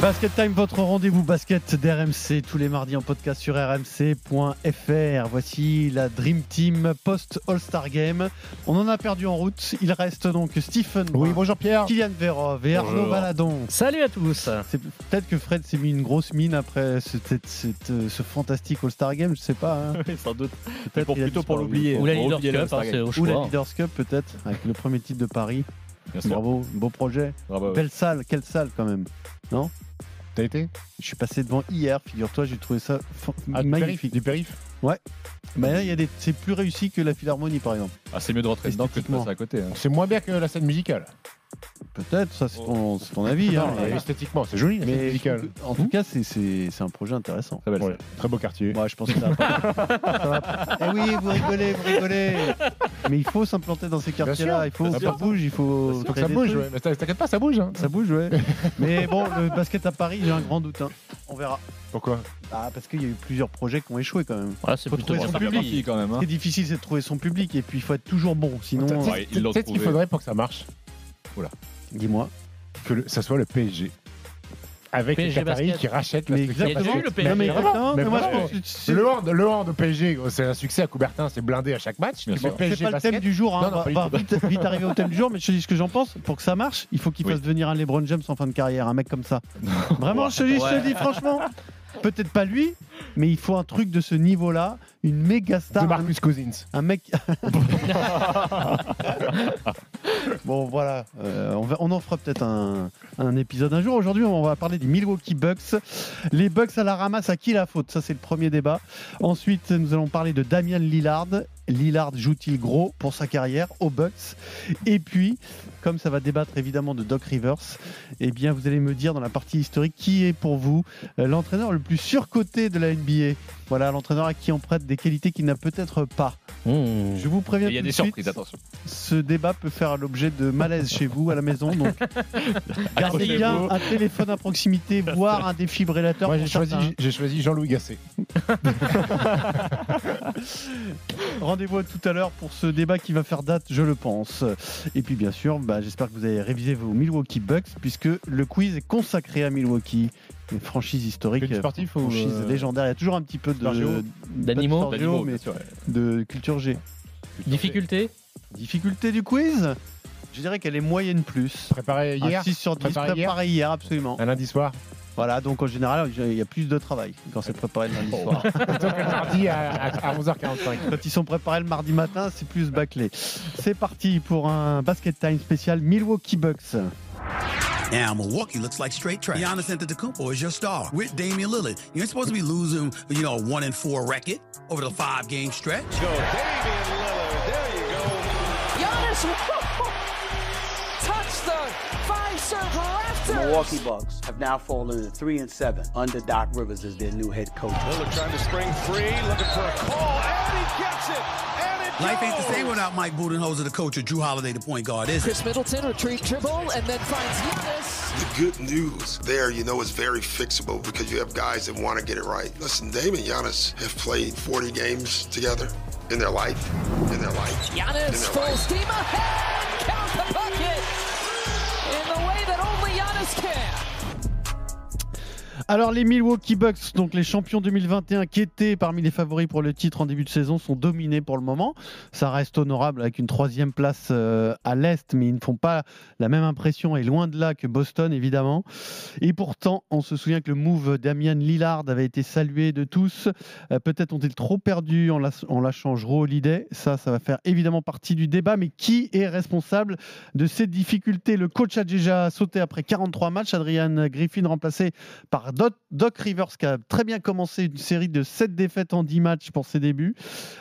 Basket Time, votre rendez-vous basket d'RMC tous les mardis en podcast sur rmc.fr. Voici la Dream Team post All-Star Game. On en a perdu en route. Il reste donc Stephen. Oui, bonjour Pierre. Kylian Verov et Arnaud Valadon. Salut à tous. C'est peut-être que Fred s'est mis une grosse mine après ce, cette- cette- euh, ce fantastique All-Star Game, je sais pas. hein. Oui, sans doute. Peut-être Pour plutôt pour l'oublier. Ou la Leaders Cup, hein, Ou la. Leaders Cup peut-être, avec le premier titre de Paris. Bravo, beau projet. Bravo, ouais. Belle salle, quelle salle quand même. T'as été Je suis passé devant hier, figure-toi, j'ai trouvé ça Ah, du magnifique. périph', Du périph Mais là, il y a des... c'est plus réussi que la Philharmonie par exemple. Ah, c'est mieux de rentrer dedans que de passer à côté. hein. C'est moins bien que la scène musicale. Peut-être, ça c'est ton, c'est ton avis. hein, mais esthétiquement, c'est joli mais musicale. en tout cas, c'est- c'est c'est un projet intéressant. Très belle Ouais. Très beau quartier. Moi, je pense que ça va pas. ça va pas. Eh oui, vous rigolez, vous rigolez. Mais il faut s'implanter dans ces quartiers-là. Il faut que sûr. ça bouge, il faut. Faut que créer ça des bouge, trucs. ouais. Mais t'inquiète pas, ça bouge. hein. Ça bouge, ouais. Mais bon, le basket à Paris, j'ai un grand doute. hein. On verra. Pourquoi Ah, parce qu'il y a eu plusieurs projets qui ont échoué quand même. Voilà, c'est Faut plutôt trouver son public. quand même. Ce hein. qui est difficile, c'est de trouver son public. Et puis, il faut être toujours bon. Sinon, Ouais, ils l'ont ce qu'il trouvé. faudrait pour que ça marche dis-moi. Que le- ça soit le PSG. Avec les PSG Qataris basket. qui rachètent la Mais structure exactement. le PSG. Non, mais Mais exactement. mais mais moi, vraiment. je pense que c'est- Le hand, le hand au PSG, gros, c'est un succès à Coubertin, c'est blindé à chaque match. C'est pas le thème du jour, hein. Non, non, on va, va vite, vite arriver au thème du jour, mais je te dis ce que j'en pense. Pour que ça marche, il faut qu'il Oui. fasse venir un LeBron James en fin de carrière, un mec comme ça. Vraiment, je te dis, je te Ouais. dis franchement, peut-être pas lui, mais il faut un truc de ce niveau-là, une méga star, de un, Marcus Cousins. un mec. bon, voilà, euh, on, va- on en fera peut-être un, un épisode un jour. Aujourd'hui, on va parler des Milwaukee Bucks. Les Bucks à la ramasse, à qui la faute? Ça, c'est le premier débat. Ensuite, nous allons parler de Damian Lillard. Lillard joue-t-il gros pour sa carrière aux Bucks? Et puis, comme ça va débattre évidemment de Doc Rivers, eh bien, vous allez me dire dans la partie historique qui est pour vous euh, l'entraîneur le plus surcoté de la NBA. Voilà, l'entraîneur à qui on prête des qualités qu'il n'a peut-être pas. Mmh. Je vous préviens Il y a tout des de suite, surprises, attention. ce débat peut faire l'objet de malaise chez vous à la maison. Donc, gardez bien un téléphone à proximité, voire un défibrillateur. Moi, j'ai choisi, certains. j'ai choisi Jean-Louis Gasset. Rendez-vous à tout à l'heure pour ce débat qui va faire date, je le pense. Et puis, bien sûr, bah, j'espère que vous avez révisé vos Milwaukee Bucks, puisque le quiz est consacré à Milwaukee. Une franchise historique, ou, franchise euh, légendaire. Il y a toujours un petit peu de D'animaux mais de culture G. Difficulté Difficulté du quiz Je dirais qu'elle est moyenne plus. Préparé hier, Un 6 sur 10, Préparé hier absolument. un lundi soir. Voilà, donc en général, il y a plus de travail quand c'est préparé le lundi Oh. soir. Que le mardi à 11h45. Quand ils sont préparés le mardi matin, c'est plus bâclé. C'est parti pour un basket time spécial Milwaukee Bucks. Now, Milwaukee looks like straight trash. Giannis Antetokounmpo is your star with Damian Lillard. You ain't supposed to be losing, you know, a one and four record over the five game stretch. Go, Damian Lillard. There you go. Giannis touched the five serve rafter. Milwaukee Bucks have now fallen to three and seven under Doc Rivers as their new head coach. Lillard trying to spring free, looking for a call, and he gets it. And it Life ain't the same without Mike Budenholzer, the coach, or Drew Holiday, the point guard, is it? Chris Middleton retreat dribble and then finds Giannis. The good news there, you know, is very fixable because you have guys that want to get it right. Listen, Dame and Giannis have played 40 games together in their life, in their life, in Giannis their full life. steam ahead. Count the bucket in the way that only Giannis can. Alors les Milwaukee Bucks, donc les champions 2021 qui étaient parmi les favoris pour le titre en début de saison, sont dominés pour le moment. Ça reste honorable avec une troisième place euh, à l'Est, mais ils ne font pas la même impression et loin de là que Boston évidemment. Et pourtant, on se souvient que le move Damian Lillard avait été salué de tous. Euh, Peut-être ont-ils trop perdu en, lâch- en lâchant Holiday. Ça, ça va faire évidemment partie du débat. Mais qui est responsable de ces difficultés? Le coach a déjà sauté après 43 matchs. Adrian Griffin remplacé par Doc, Doc Rivers qui a très bien commencé une série de 7 défaites en 10 matchs pour ses débuts.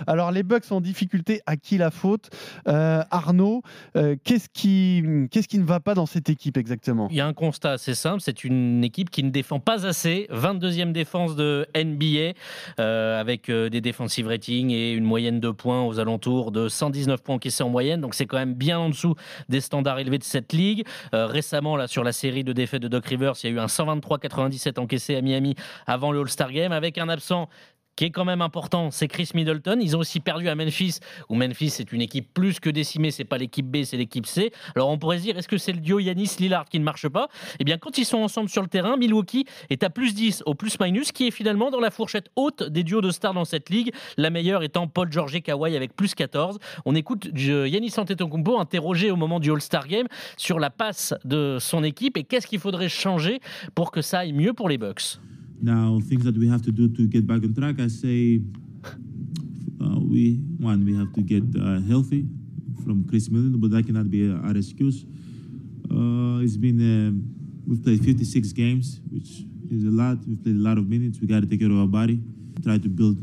Alors les Bucks en difficulté, à qui la faute? Euh, Arnaud, euh, qu'est-ce qui, qu'est-ce qui ne va pas dans cette équipe exactement? Il y a un constat assez simple, c'est une équipe qui ne défend pas assez. 22e défense de NBA euh, avec des defensive ratings et une moyenne de points aux alentours de 119 points encaissés en moyenne. Donc c'est quand même bien en dessous des standards élevés de cette ligue. Récemment, là, sur la série de défaites de Doc Rivers, il y a eu un 123-97 encaissé à Miami avant le All-Star Game avec un absent qui est quand même important, c'est Chris Middleton. Ils ont aussi perdu à Memphis, où Memphis c'est une équipe plus que décimée, c'est pas l'équipe B, c'est l'équipe C. Alors on pourrait se dire, est-ce que c'est le duo Yanis-Lillard qui ne marche pas? Eh bien, quand ils sont ensemble sur le terrain, Milwaukee est à plus 10 au plus-minus, qui est finalement dans la fourchette haute des duos de stars dans cette ligue, la meilleure étant Paul George et Kawhi avec plus 14. On écoute Yanis Antetokounmpo interrogé au moment du All-Star Game sur la passe de son équipe et qu'est-ce qu'il faudrait changer pour que ça aille mieux pour les Bucks? Now, things that we have to do to get back on track, I say, uh, we one we have to get uh, healthy from Chris Middleton, but that cannot be our excuse. Uh, it's been um, we've played 56 games, which is a lot. We've played a lot of minutes. We got to take care of our body, try to build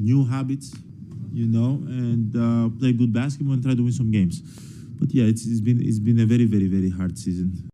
new habits, you know, and uh, play good basketball and try to win some games. But yeah, it's, it's been it's been a very very very hard season.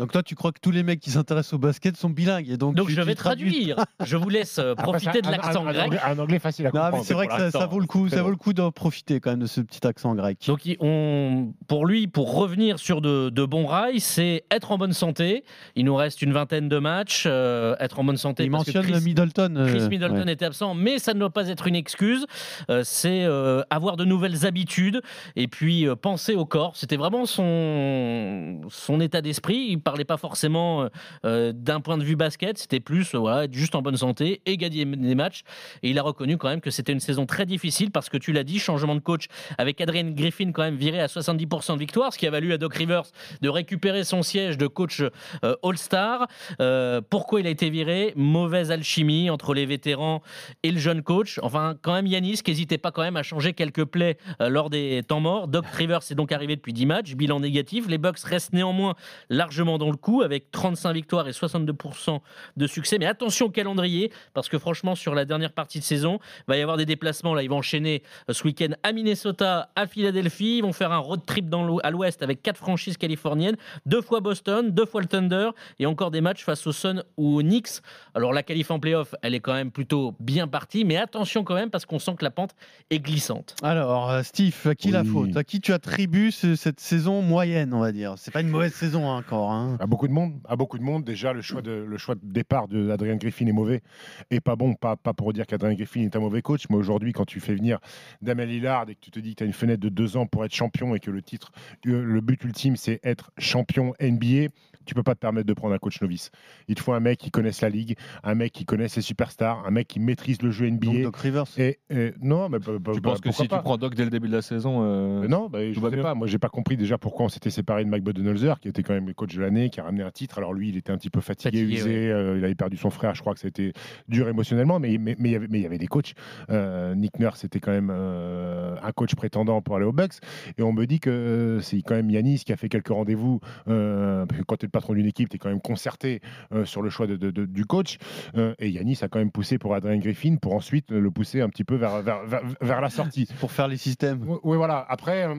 Donc toi, tu crois que tous les mecs qui s'intéressent au basket sont bilingues et donc, Donc tu- je vais traduire. Je vous laisse euh, Après, profiter c'est de l'accent grec. anglais- Un anglais facile à comprendre. c'est vrai que ça, ça vaut le coup, ça vaut le coup d'en profiter quand même de ce petit accent grec. Donc, on, pour lui, pour revenir sur de, de bons rails, c'est être en bonne santé. Il nous reste une vingtaine de matchs. euh, être en bonne santé. Il parce que mentionne Chris- Middleton. euh, Chris Middleton ouais. était absent, mais ça ne doit pas être une excuse. Euh, c'est euh, avoir de nouvelles habitudes et puis euh, penser au corps. C'était vraiment son, son état d'esprit. Il parlait pas forcément euh, d'un point de vue basket. C'était plus euh, voilà, être juste en bonne santé et gagner des matchs. Et il a reconnu quand même que c'était une saison très difficile parce que tu l'as dit, changement de coach avec Adrian Griffin quand même viré à 70% de victoire, ce qui a valu à Doc Rivers de récupérer son siège de coach euh, All-Star. Euh, pourquoi il a été viré? Mauvaise alchimie entre les vétérans et le jeune coach. Enfin, quand même Yanis qui n'hésitait pas quand même à changer quelques plays euh, lors des temps morts. Doc Rivers est donc arrivé depuis 10 matchs, bilan négatif. Les Bucks restent néanmoins largement dans le coup avec 35 victoires et 62% de succès. Mais attention au calendrier parce que franchement sur la dernière partie de saison, il va y avoir des déplacements. Là, ils vont enchaîner euh, ce week-end à Minnesota, à Philadelphie. Ils vont faire un road trip dans à l'ouest avec quatre franchises californiennes, deux fois Boston, deux fois le Thunder et encore des matchs face aux Suns ou aux Knicks. Alors la qualif en playoff, elle est quand même plutôt bien partie, mais attention quand même parce qu'on sent que la pente est glissante. Alors, euh, Steve, à qui la faute? À qui tu attribues ce- cette saison moyenne, on va dire? C'est pas une mauvaise saison hein, encore. hein. À beaucoup de monde, à beaucoup de monde. Déjà, le choix de, le choix de départ d'Adrien Griffin est mauvais et pas bon. Pas, pas pour dire qu'Adrien Griffin est un mauvais coach, mais aujourd'hui, quand tu fais venir Damien Lillard et que tu te dis que tu as une fenêtre de deux ans pour être champion et que le titre, euh, le but ultime, c'est être champion NBA, tu peux pas te permettre de prendre un coach novice. Il te faut un mec qui connaisse la ligue, un mec qui connaisse ses superstars, un mec qui maîtrise le jeu NBA. Donc, Doc Rivers. Et, et- non, mais bah, bah, Tu bah, penses que si pas tu prends Doc dès le début de la saison, euh, Non, bah, je va sais mieux. pas. Moi, j'ai pas compris déjà pourquoi on s'était séparé de Mike Budenholzer, qui était quand même le coach de l'année, qui a ramené un titre. Alors lui, il était un petit peu fatigué, Fatigué, usé. euh, il avait perdu son frère. Je crois que c'était dur émotionnellement, mais mais mais il y avait mais il y avait des coachs. Euh, Nick Nurse, c'était quand même euh, un coach prétendant pour aller aux Bucks. Et on me dit que c'est quand même Yanis qui a fait quelques rendez-vous. euh, parce que quand tu es le patron d'une équipe, tu es quand même concerté euh, sur le choix de- de- de- du coach. Euh, et Yanis a quand même poussé pour Adrien Griffin pour ensuite le pousser un petit peu vers, vers, vers, vers la sortie. Pour faire les systèmes. Oui, voilà. Après, euh,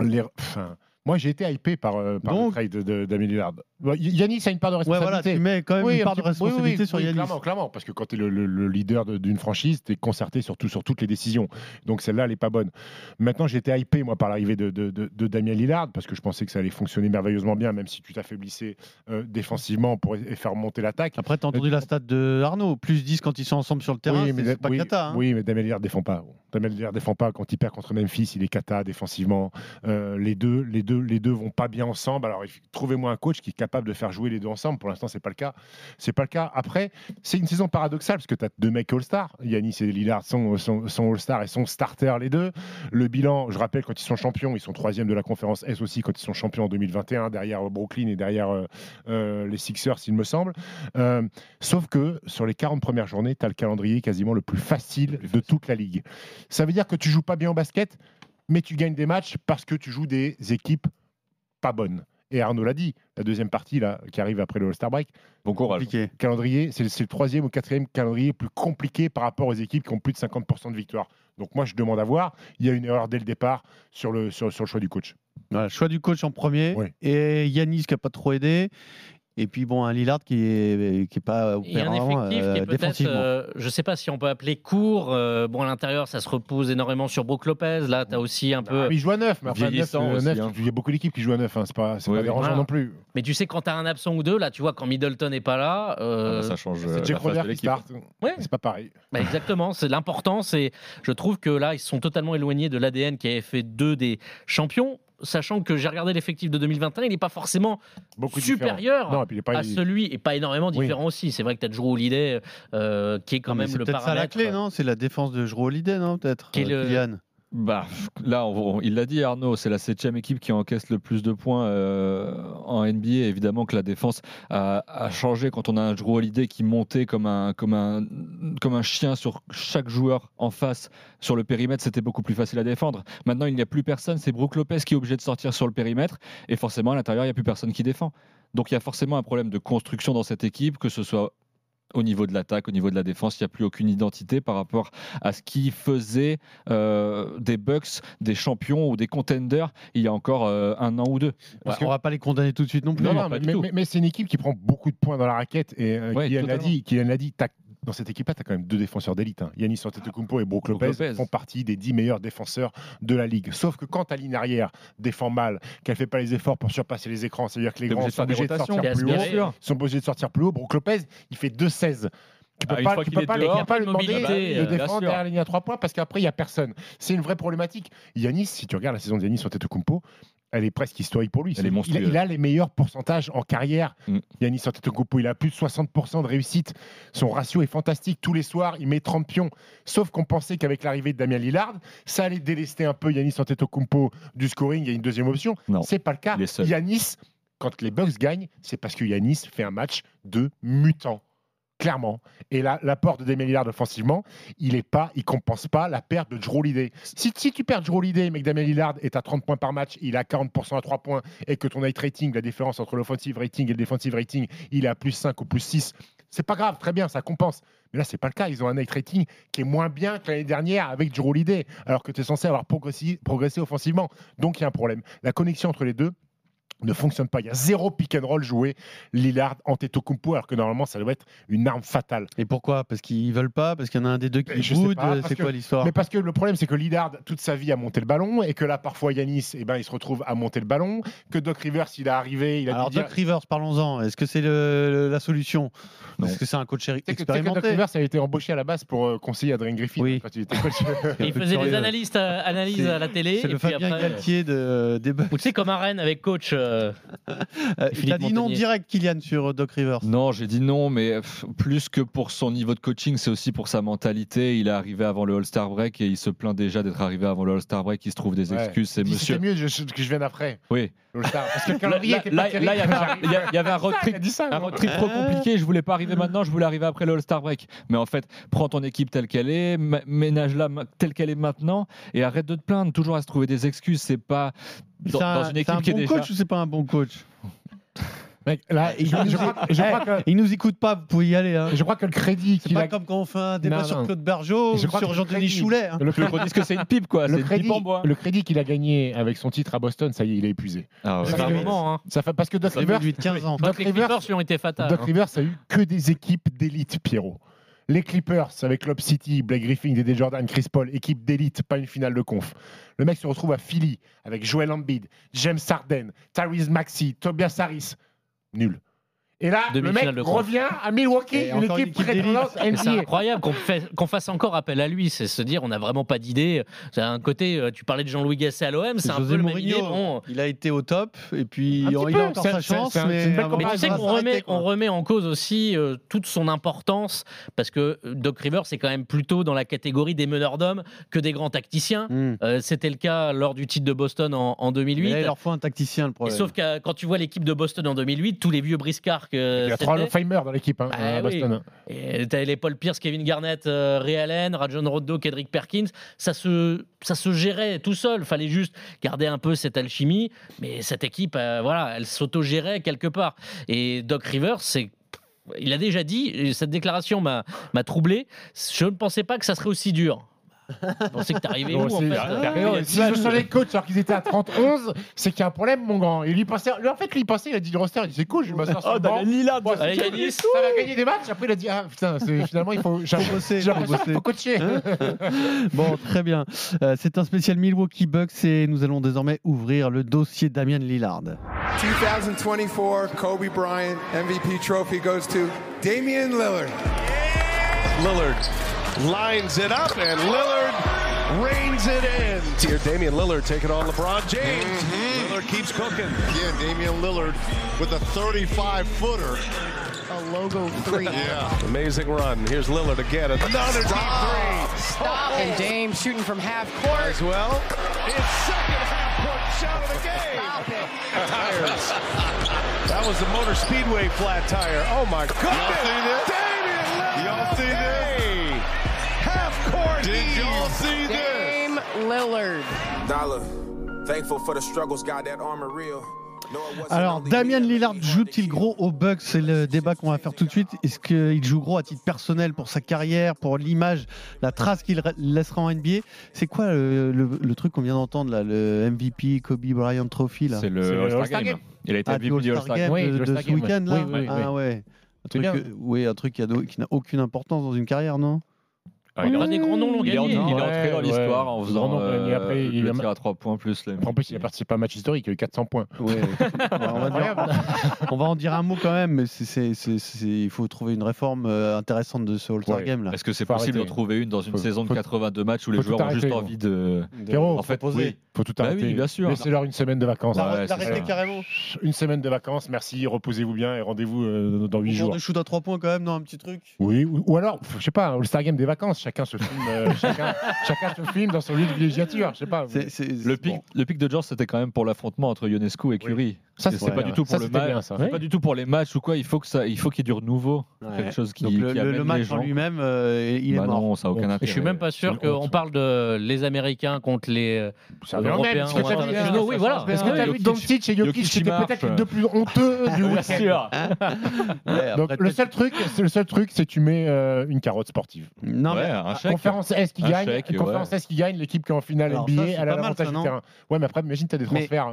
les... enfin, moi, j'ai été hypé par, le trade de, de, d'Amélie Lillard. Ouais, Yanis a une part de Ouais, responsabilité. voilà, tu mets quand même Oui, une un part de peu. Oui, oui, responsabilité sur Yanis. Clairement, clairement, parce que quand tu es le, le- le leader de- d'une franchise, tu es concerté surtout sur toutes les décisions. Donc celle-là, elle n'est pas bonne. Maintenant, j'étais hypé, moi, par l'arrivée de, de, de- de Damien Lillard, parce que je pensais que ça allait fonctionner merveilleusement bien, même si tu t'affaiblissais euh, défensivement pour e- faire monter l'attaque. Après, tu as entendu la stat de Arnaud, plus 10 quand ils sont ensemble sur le terrain, Oui, c'est- mais, c'est pas cata. hein. oui, mais Damien Lillard défend pas. Damien Lillard défend pas. Quand il perd contre Memphis, il est cata défensivement. Euh, les deux, les deux, les deux vont pas bien ensemble. Alors, trouvez-moi un coach qui est capable de faire jouer les deux ensemble. Pour l'instant, c'est pas le cas. C'est pas le cas. Après, c'est une saison paradoxale parce que tu as deux mecs All-Star. Yanis et Lillard sont, sont, sont All-Star et sont starters les deux. Le bilan, je rappelle, quand ils sont champions, ils sont troisième de la conférence S aussi quand ils sont champions en 2021 derrière Brooklyn et derrière euh, euh, les Sixers, il me semble. Euh, sauf que sur les 40 premières journées, tu as le calendrier quasiment le plus facile de toute la ligue. Ça veut dire que tu joues pas bien au basket, mais tu gagnes des matchs parce que tu joues des équipes pas bonnes. Et Arnaud l'a dit, la deuxième partie là, qui arrive après le All-Star Break. Bon courage. Compliqué. Calendrier, c'est le, troisième ou quatrième calendrier plus compliqué par rapport aux équipes qui ont plus de 50% de victoire. Donc moi, je demande à voir. Il y a une erreur dès le départ sur le, sur, sur le choix du coach. Voilà, choix du coach en premier. Et Yanis qui n'a pas trop aidé. Et puis bon, un Lillard qui est, qui est pas a un opérant effectif euh, qui est peut-être, défensivement. euh, je ne sais pas si on peut appeler court. euh, bon, à l'intérieur, ça se repose énormément sur Brook Lopez. Là, tu as aussi un peu. Ah, mais il joue à 9, mais enfin, neuf, Vieillissant euh, aussi, neuf, hein. il y a beaucoup d'équipes qui jouent à 9, c'est pas, c'est Oui, pas oui. dérangeant Voilà. non plus. Mais tu sais, quand tu as un absent ou deux, là, tu vois, quand Middleton n'est pas là. euh, Ah, ça change euh, C'est la Jake face Roder de qui l'équipe. start, Ouais. c'est pas pareil. Bah, exactement, c'est l'important. C'est, je trouve que là, ils se sont totalement éloignés de l'ADN qui avait fait deux des champions. Sachant que j'ai regardé l'effectif de 2021, il n'est pas forcément Beaucoup supérieur différent. Non, et puis il est pas- à celui, et pas énormément différent aussi. C'est vrai que tu as Drew Holiday, euh, qui est quand Non, mais même c'est le peut-être ça la paramètre. clé, non? C'est la défense de Jrue Holiday, non? Peut-être. Qui est euh, le- Kylian. Bah, là, il l'a dit Arnaud, c'est la septième équipe qui encaisse le plus de points euh, en NBA. Évidemment que la défense a, a changé quand on a un Drew Holiday qui montait comme un, comme, un, comme un chien sur chaque joueur en face sur le périmètre. C'était beaucoup plus facile à défendre. Maintenant, il n'y a plus personne. C'est Brook Lopez qui est obligé de sortir sur le périmètre. Et forcément, à l'intérieur, il n'y a plus personne qui défend. Donc, il y a forcément un problème de construction dans cette équipe, que ce soit au niveau de l'attaque, au niveau de la défense, il n'y a plus aucune identité par rapport à ce qui faisait euh, des Bucks, des champions ou des contenders il y a encore euh, un an ou deux. Ouais, on va pas les condamner tout de suite non plus. Non, non, mais, du mais- tout. mais- mais c'est une équipe qui prend beaucoup de points dans la raquette. Et euh, Ouais, Kylian l'a dit, Kylian l'a dit t'as- dans cette équipe-là, tu as quand même deux défenseurs d'élite. Hein. Yanis Antetokounmpo et Brook Lopez, Lopez. font partie des dix meilleurs défenseurs de la ligue. Sauf que quand ta ligne arrière défend mal, qu'elle fait pas les efforts pour surpasser les écrans, c'est-à-dire que les grands sont obligés de sortir plus haut, sont obligés de sortir plus haut. Brook Lopez, il fait 2-16. Tu peux Ah, pas, tu peux pas, dehors, lui demander mobilité, de euh, défendre derrière la ligne à 3 points parce qu'après, il n'y a personne. C'est une vraie problématique. Yanis, si tu regardes la saison de Yanis Antetokounmpo, elle est presque historique pour lui. Elle est il, a, monstrueuse. il a les meilleurs pourcentages en carrière. Mm. Yanis Antetokounmpo, il a plus de 60% de réussite. Son ratio est fantastique. Tous les soirs, il met 30 pions. Sauf qu'on pensait qu'avec l'arrivée de Damien Lillard, ça allait délester un peu Yanis Antetokounmpo du scoring. Il y a une deuxième option. Non. C'est pas le cas. Yanis, quand les Bucks gagnent, c'est parce que Yanis fait un match de mutant. Clairement. Et là, l'apport de Damien Lillard offensivement, il est pas, il compense pas la perte de Drew Holiday. Si, tu perds Drew Holiday, mais que Damien Lillard est à 30 points par match, il a 40% à 3 points, et que ton night rating, la différence entre l'offensive rating et le defensive rating, il est à plus 5 ou plus 6, c'est pas grave, très bien, ça compense. Mais là, c'est pas le cas. Ils ont un night rating qui est moins bien que l'année dernière avec Drew Holiday, alors que tu es censé avoir progressé offensivement. Donc il y a un problème. La connexion entre les deux, ne fonctionne pas. Il y a zéro pick and roll joué Lillard Antetokounmpo alors que normalement ça doit être une arme fatale. Et pourquoi? Parce qu'ils veulent pas? Parce qu'il y en a un des deux qui boude? pas, parce C'est quoi l'histoire? Mais parce que le problème c'est que Lillard toute sa vie a monté le ballon et que là parfois Yanis eh ben il se retrouve à monter le ballon, que Doc Rivers il est arrivé, il a Alors dire Doc Rivers, parlons-en. Est-ce que c'est le- la solution? Est-ce que c'est un coach sais que- Doc expérimenté Rivers a été embauché à la base pour euh, conseiller Adrien Griffin Oui. quand il était coach. Il faisait des euh, analyses à la télé. C'est et le Fabien après, Galtier de, Bucks. Ou tu sais, comme à Rennes avec coach. Euh, Euh, a dit non direct, Kylian, sur Doc Rivers. Non, j'ai dit non, mais plus que pour son niveau de coaching, c'est aussi pour sa mentalité. Il est arrivé avant le All-Star Break et il se plaint déjà d'être arrivé avant le All-Star Break. Il se trouve des Ouais. excuses. C'est monsieur. C'était mieux je- que je vienne après. Oui. Parce que le Là, calendrier là- était là- pas terrible. là, il y avait un- y y avait un road trip dit ça, un non road trip trop compliqué, je voulais pas arriver maintenant, je voulais arriver après le All-Star Break. Mais en fait, prends ton équipe telle qu'elle est, ménage-la telle qu'elle est maintenant et arrête de te plaindre, toujours à se trouver des excuses. C'est pas dans, C'est un, dans une c'est équipe un qui est bon déjà. coach ou c'est pas un bon coach? Mec, là, je, je crois, je crois que Il nous écoute pas, vous pouvez y aller. Hein. je crois que le crédit C'est qu'il pas a comme quand on fait un débat Non, sur non. Claude Bergeau ou Je crois sur que le Jean-Denis crédit- Choulet. hein. le Tu veux qu'on dise que c'est une pipe, quoi. le C'est une pipe crédit, en bois. le crédit qu'il a gagné avec son titre à Boston, ça y est, il est épuisé. Ah ouais. Ça fait un moment. Hein. Ça fait parce que Doc Rivers, 18-15 ans. Doc que les Rivers- Clippers lui ont été fatales. Doc hein. Rivers a eu que des équipes d'élite, Pierrot. Les Clippers avec Club City, Blake Griffin, Dédé Jordan, Chris Paul, équipe d'élite, pas une finale de conf. Le mec se retrouve à Philly avec Joel Embiid, James Harden, Tyrese Maxey, Tobias Harris. Nul. Et là, le mec de revient à Milwaukee, Et une équipe prétendante C'est incroyable qu'on fait- qu'on fasse encore appel à lui. C'est se dire, on n'a vraiment pas d'idée. C'est un côté, euh, tu parlais de Jean-Louis Gasset à l'OM, c'est un José peu le même Mourinho. idée. Bon, Il a été au top et puis Un il petit a peu. encore C'est- sa chance. mais tu sais qu'on remet, on remet en cause aussi euh, toute son importance parce que euh, Doc Rivers c'est quand même plutôt dans la catégorie des meneurs d'hommes que des grands tacticiens. Hmm. Euh, C'était le cas lors du titre de Boston en, en Mais 2008. là, il leur faut un tacticien, le Et problème. sauf que quand tu vois l'équipe de Boston en 2008, tous les vieux briscards que. Il y a trois Famers dans l'équipe hein, Ah à oui. Boston. Et t'avais les Paul Pierce, Kevin Garnett, euh, Ray Allen, Rajon Rondo, Kedrick Perkins. Ça se, ça se gérait tout seul. Fallait juste garder un peu cette alchimie. Mais cette équipe, euh, voilà, elle s'auto-gérait quelque part. Et Doc Rivers, c'est. Il a déjà dit, et cette déclaration m'a troublé, je ne pensais pas que ça serait aussi dur. Je pensais que t'arrivais où, en fait Si ce sont les coachs alors qu'ils étaient à 30-11, c'est qu'il y a un problème, mon grand. Et lui, pensait, lui, en fait, lui, il pensait, il a dit le roster, il dit c'est cool, je vais m'asseoir sur Oh, le banc. C'est- Yanis. ça va gagner des matchs. Après, il a dit ah putain, finalement, il faut. Bosser. faut coacher. Bon, très bien. Euh, c'est un spécial Milwaukee Bucks et nous allons désormais ouvrir le dossier Damien Lillard. 2024 Kobe Bryant MVP trophy goes to Damian Lillard. Lillard lines it up, and Lillard reins it in. Here, Damian Lillard taking on LeBron James. Mm-hmm. Lillard keeps cooking. Again, Damian Lillard with a 35 footer. A logo three. Yeah. Amazing run. Here's Lillard again. Another deep three. Stop. Oh. And Dame shooting from half court. As well. His second half-court shot of the game. Tires. That was the Motor Speedway flat tire. Oh my goodness. see this? Damian Lillard. Y'all see this? Did y'all see this? Dame Lillard. Dollar, thankful for the struggles, God, that armor real. Alors, Damien Lillard joue-t-il gros aux Bucks? C'est le débat qu'on va faire tout de suite. Est-ce qu'il joue gros à titre personnel pour sa carrière, pour l'image, la trace qu'il ra- laissera en NBA C'est quoi le, le- le truc qu'on vient d'entendre là, le MVP Kobe Bryant Trophy là? C'est le All-Star Game. Il a été Ah, MVP du All-Star Game de, de ce week-end là? Oui, oui, Ah oui. ouais. Un truc, euh, oui, un truc qui a do- qui n'a aucune importance dans une carrière, non? Ah, il a- des grands noms l'ont Il est, entré, gagné. il est entré dans l'histoire ouais. en faisant euh, après, il le a- tir à 3 points plus En plus, il a participé à un match historique, il a eu 400 points. Ouais. on, va dire- on va en dire un mot quand même, mais c'est- c'est- c'est- c'est- il faut trouver une réforme euh, intéressante de ce All-Star Ouais. Game là. Est-ce que c'est Faut possible d'en trouver une dans une Faut- saison de faut- 82 matchs où les joueurs ont juste envie de. Pierrot, En fait, oui. faut tout Bah arrêter. oui, bien sûr. Laissez-leur une semaine de vacances. Ça. carrément. Une semaine de vacances, merci, reposez-vous bien et rendez-vous euh, dans 8 Au cours jours. de shoot à 3 points quand même, non, un petit truc Oui, ou, ou alors, je sais pas, All-Star Game des vacances, chacun se filme, euh, chacun, chacun se filme dans son lieu de villégiature, je sais pas. C'est- c'est- Le pic, bon. le pic de George, c'était quand même pour l'affrontement entre Ionescu et Curry. Ça, c'est pas du tout ça, pour le match. bien, ça. C'est Ouais. pas du tout pour les matchs ou quoi. Il faut que ça, il faut qu'il y ait du renouveau, Ouais. quelque chose qui, Donc le, qui le- match en lui-même, euh, il est Bah mort. non, ça a aucun intérêt. je suis même pas sûr qu'on parle de les Américains contre les euh, Européens Oui, voilà. Est-ce que t'as vu Doncic et Jokic, c'était peut-être les deux plus honteux du Bien week-end. Donc le seul truc, c'est le seul truc, c'est que tu mets euh, une carotte sportive. Non, Ouais, mais un chèque. Conférence Est qui gagne, conférence. Est qui gagne, l'équipe qui est en finale NBA, elle a l'avantage du terrain. Ouais, mais après, imagine, t'as des transferts.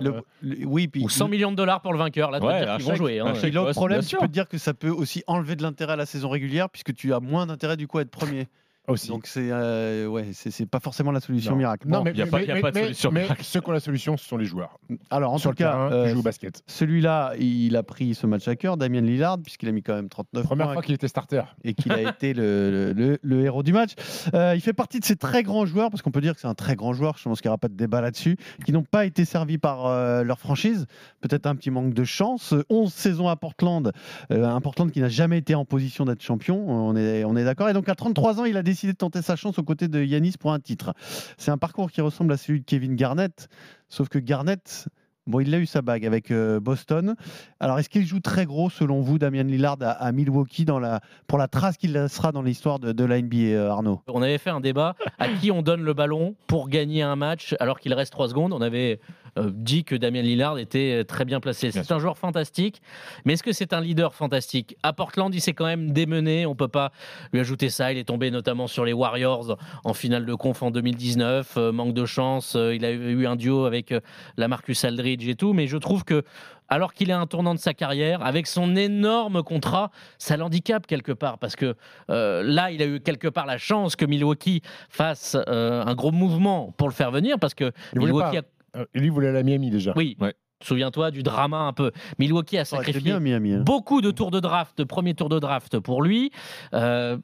oui, puis ou 100 millions de dollars pour le vainqueur. Là, tu Ouais, dire qu'ils vont jouer. hein. chèque. l'autre Ouais, problème, tu peux te dire que ça peut aussi enlever de l'intérêt à la saison régulière, puisque tu as moins d'intérêt du coup à être premier. Aussi. Donc c'est euh, ouais, c'est c'est pas forcément la solution Non. miracle. Non, Bon, mais, y a mais- pas- y a mais- pas de mais- solution mais miracle. ceux qui ont la solution, ce sont les joueurs. alors en Sur tout le cas, terrain, euh, jouent au basket. celui-là, il a pris ce match à cœur, Damien Lillard, puisqu'il a mis quand même 39 Première points fois qu'il était starter. et qu'il a été le, le- le héros du match. Euh, il fait partie de ces très grands joueurs, parce qu'on peut dire que c'est un très grand joueur, je pense qu'il n'y aura pas de débat là-dessus, qui n'ont pas été servis par euh, leur franchise. Peut-être un petit manque de chance. 11 saisons à Portland, euh, un Portland qui n'a jamais été en position d'être champion, on est, on est d'accord. Et donc à 33 ans, il a décidé de tenter sa chance aux côtés de Yanis pour un titre. C'est un parcours qui ressemble à celui de Kevin Garnett, sauf que Garnett... Bon, il a eu sa bague avec euh, Boston. Alors, est-ce qu'il joue très gros, selon vous, Damien Lillard, à, à Milwaukee dans la, pour la trace qu'il laissera dans l'histoire de, de la NBA, euh, Arnaud? On avait fait un débat à qui on donne le ballon pour gagner un match alors qu'il reste 3 secondes. On avait euh, dit que Damien Lillard était très bien placé. C'est un joueur fantastique, mais est-ce que c'est un leader fantastique? À Portland, il s'est quand même démené. On peut pas lui ajouter ça. Il est tombé notamment sur les Warriors en finale de conf en 2019. Euh, manque de chance. Il a eu un duo avec la Marcus Aldridge et tout, mais je trouve que alors qu'il est à un tournant de sa carrière, avec son énorme contrat, ça l'handicape quelque part, parce que euh, là, il a eu quelque part la chance que Milwaukee fasse euh, un gros mouvement pour le faire venir, parce que Il Milwaukee a... Euh, lui, il voulait la Miami déjà. Oui, souviens-toi du drama un peu. Milwaukee a sacrifié bien, Miami. hein. beaucoup de tours de draft, de premier tour de draft pour lui. Euh,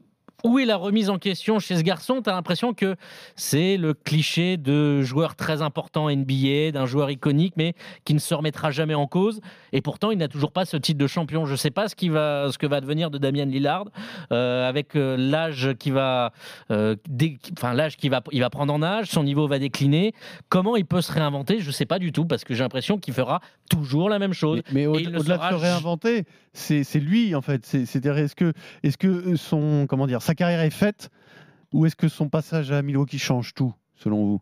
où est la remise en question chez ce garçon? Tu as l'impression que c'est le cliché de joueur très important NBA, d'un joueur iconique, mais qui ne se remettra jamais en cause. Et pourtant, il n'a toujours pas ce titre de champion. Je ne sais pas ce, qui va, ce que va devenir de Damien Lillard, euh, avec euh, l'âge qui va, euh, dé- enfin l'âge qui va, il va prendre en âge, son niveau va décliner. Comment il peut se réinventer? Je ne sais pas du tout, parce que j'ai l'impression qu'il fera toujours la même chose. Mais au-delà de se réinventer, c'est lui en fait. C'est- C'est-à-dire, est-ce que, est-ce que son, comment dire, sa carrière est faite ou est-ce que son passage à Milwaukee change tout, selon vous?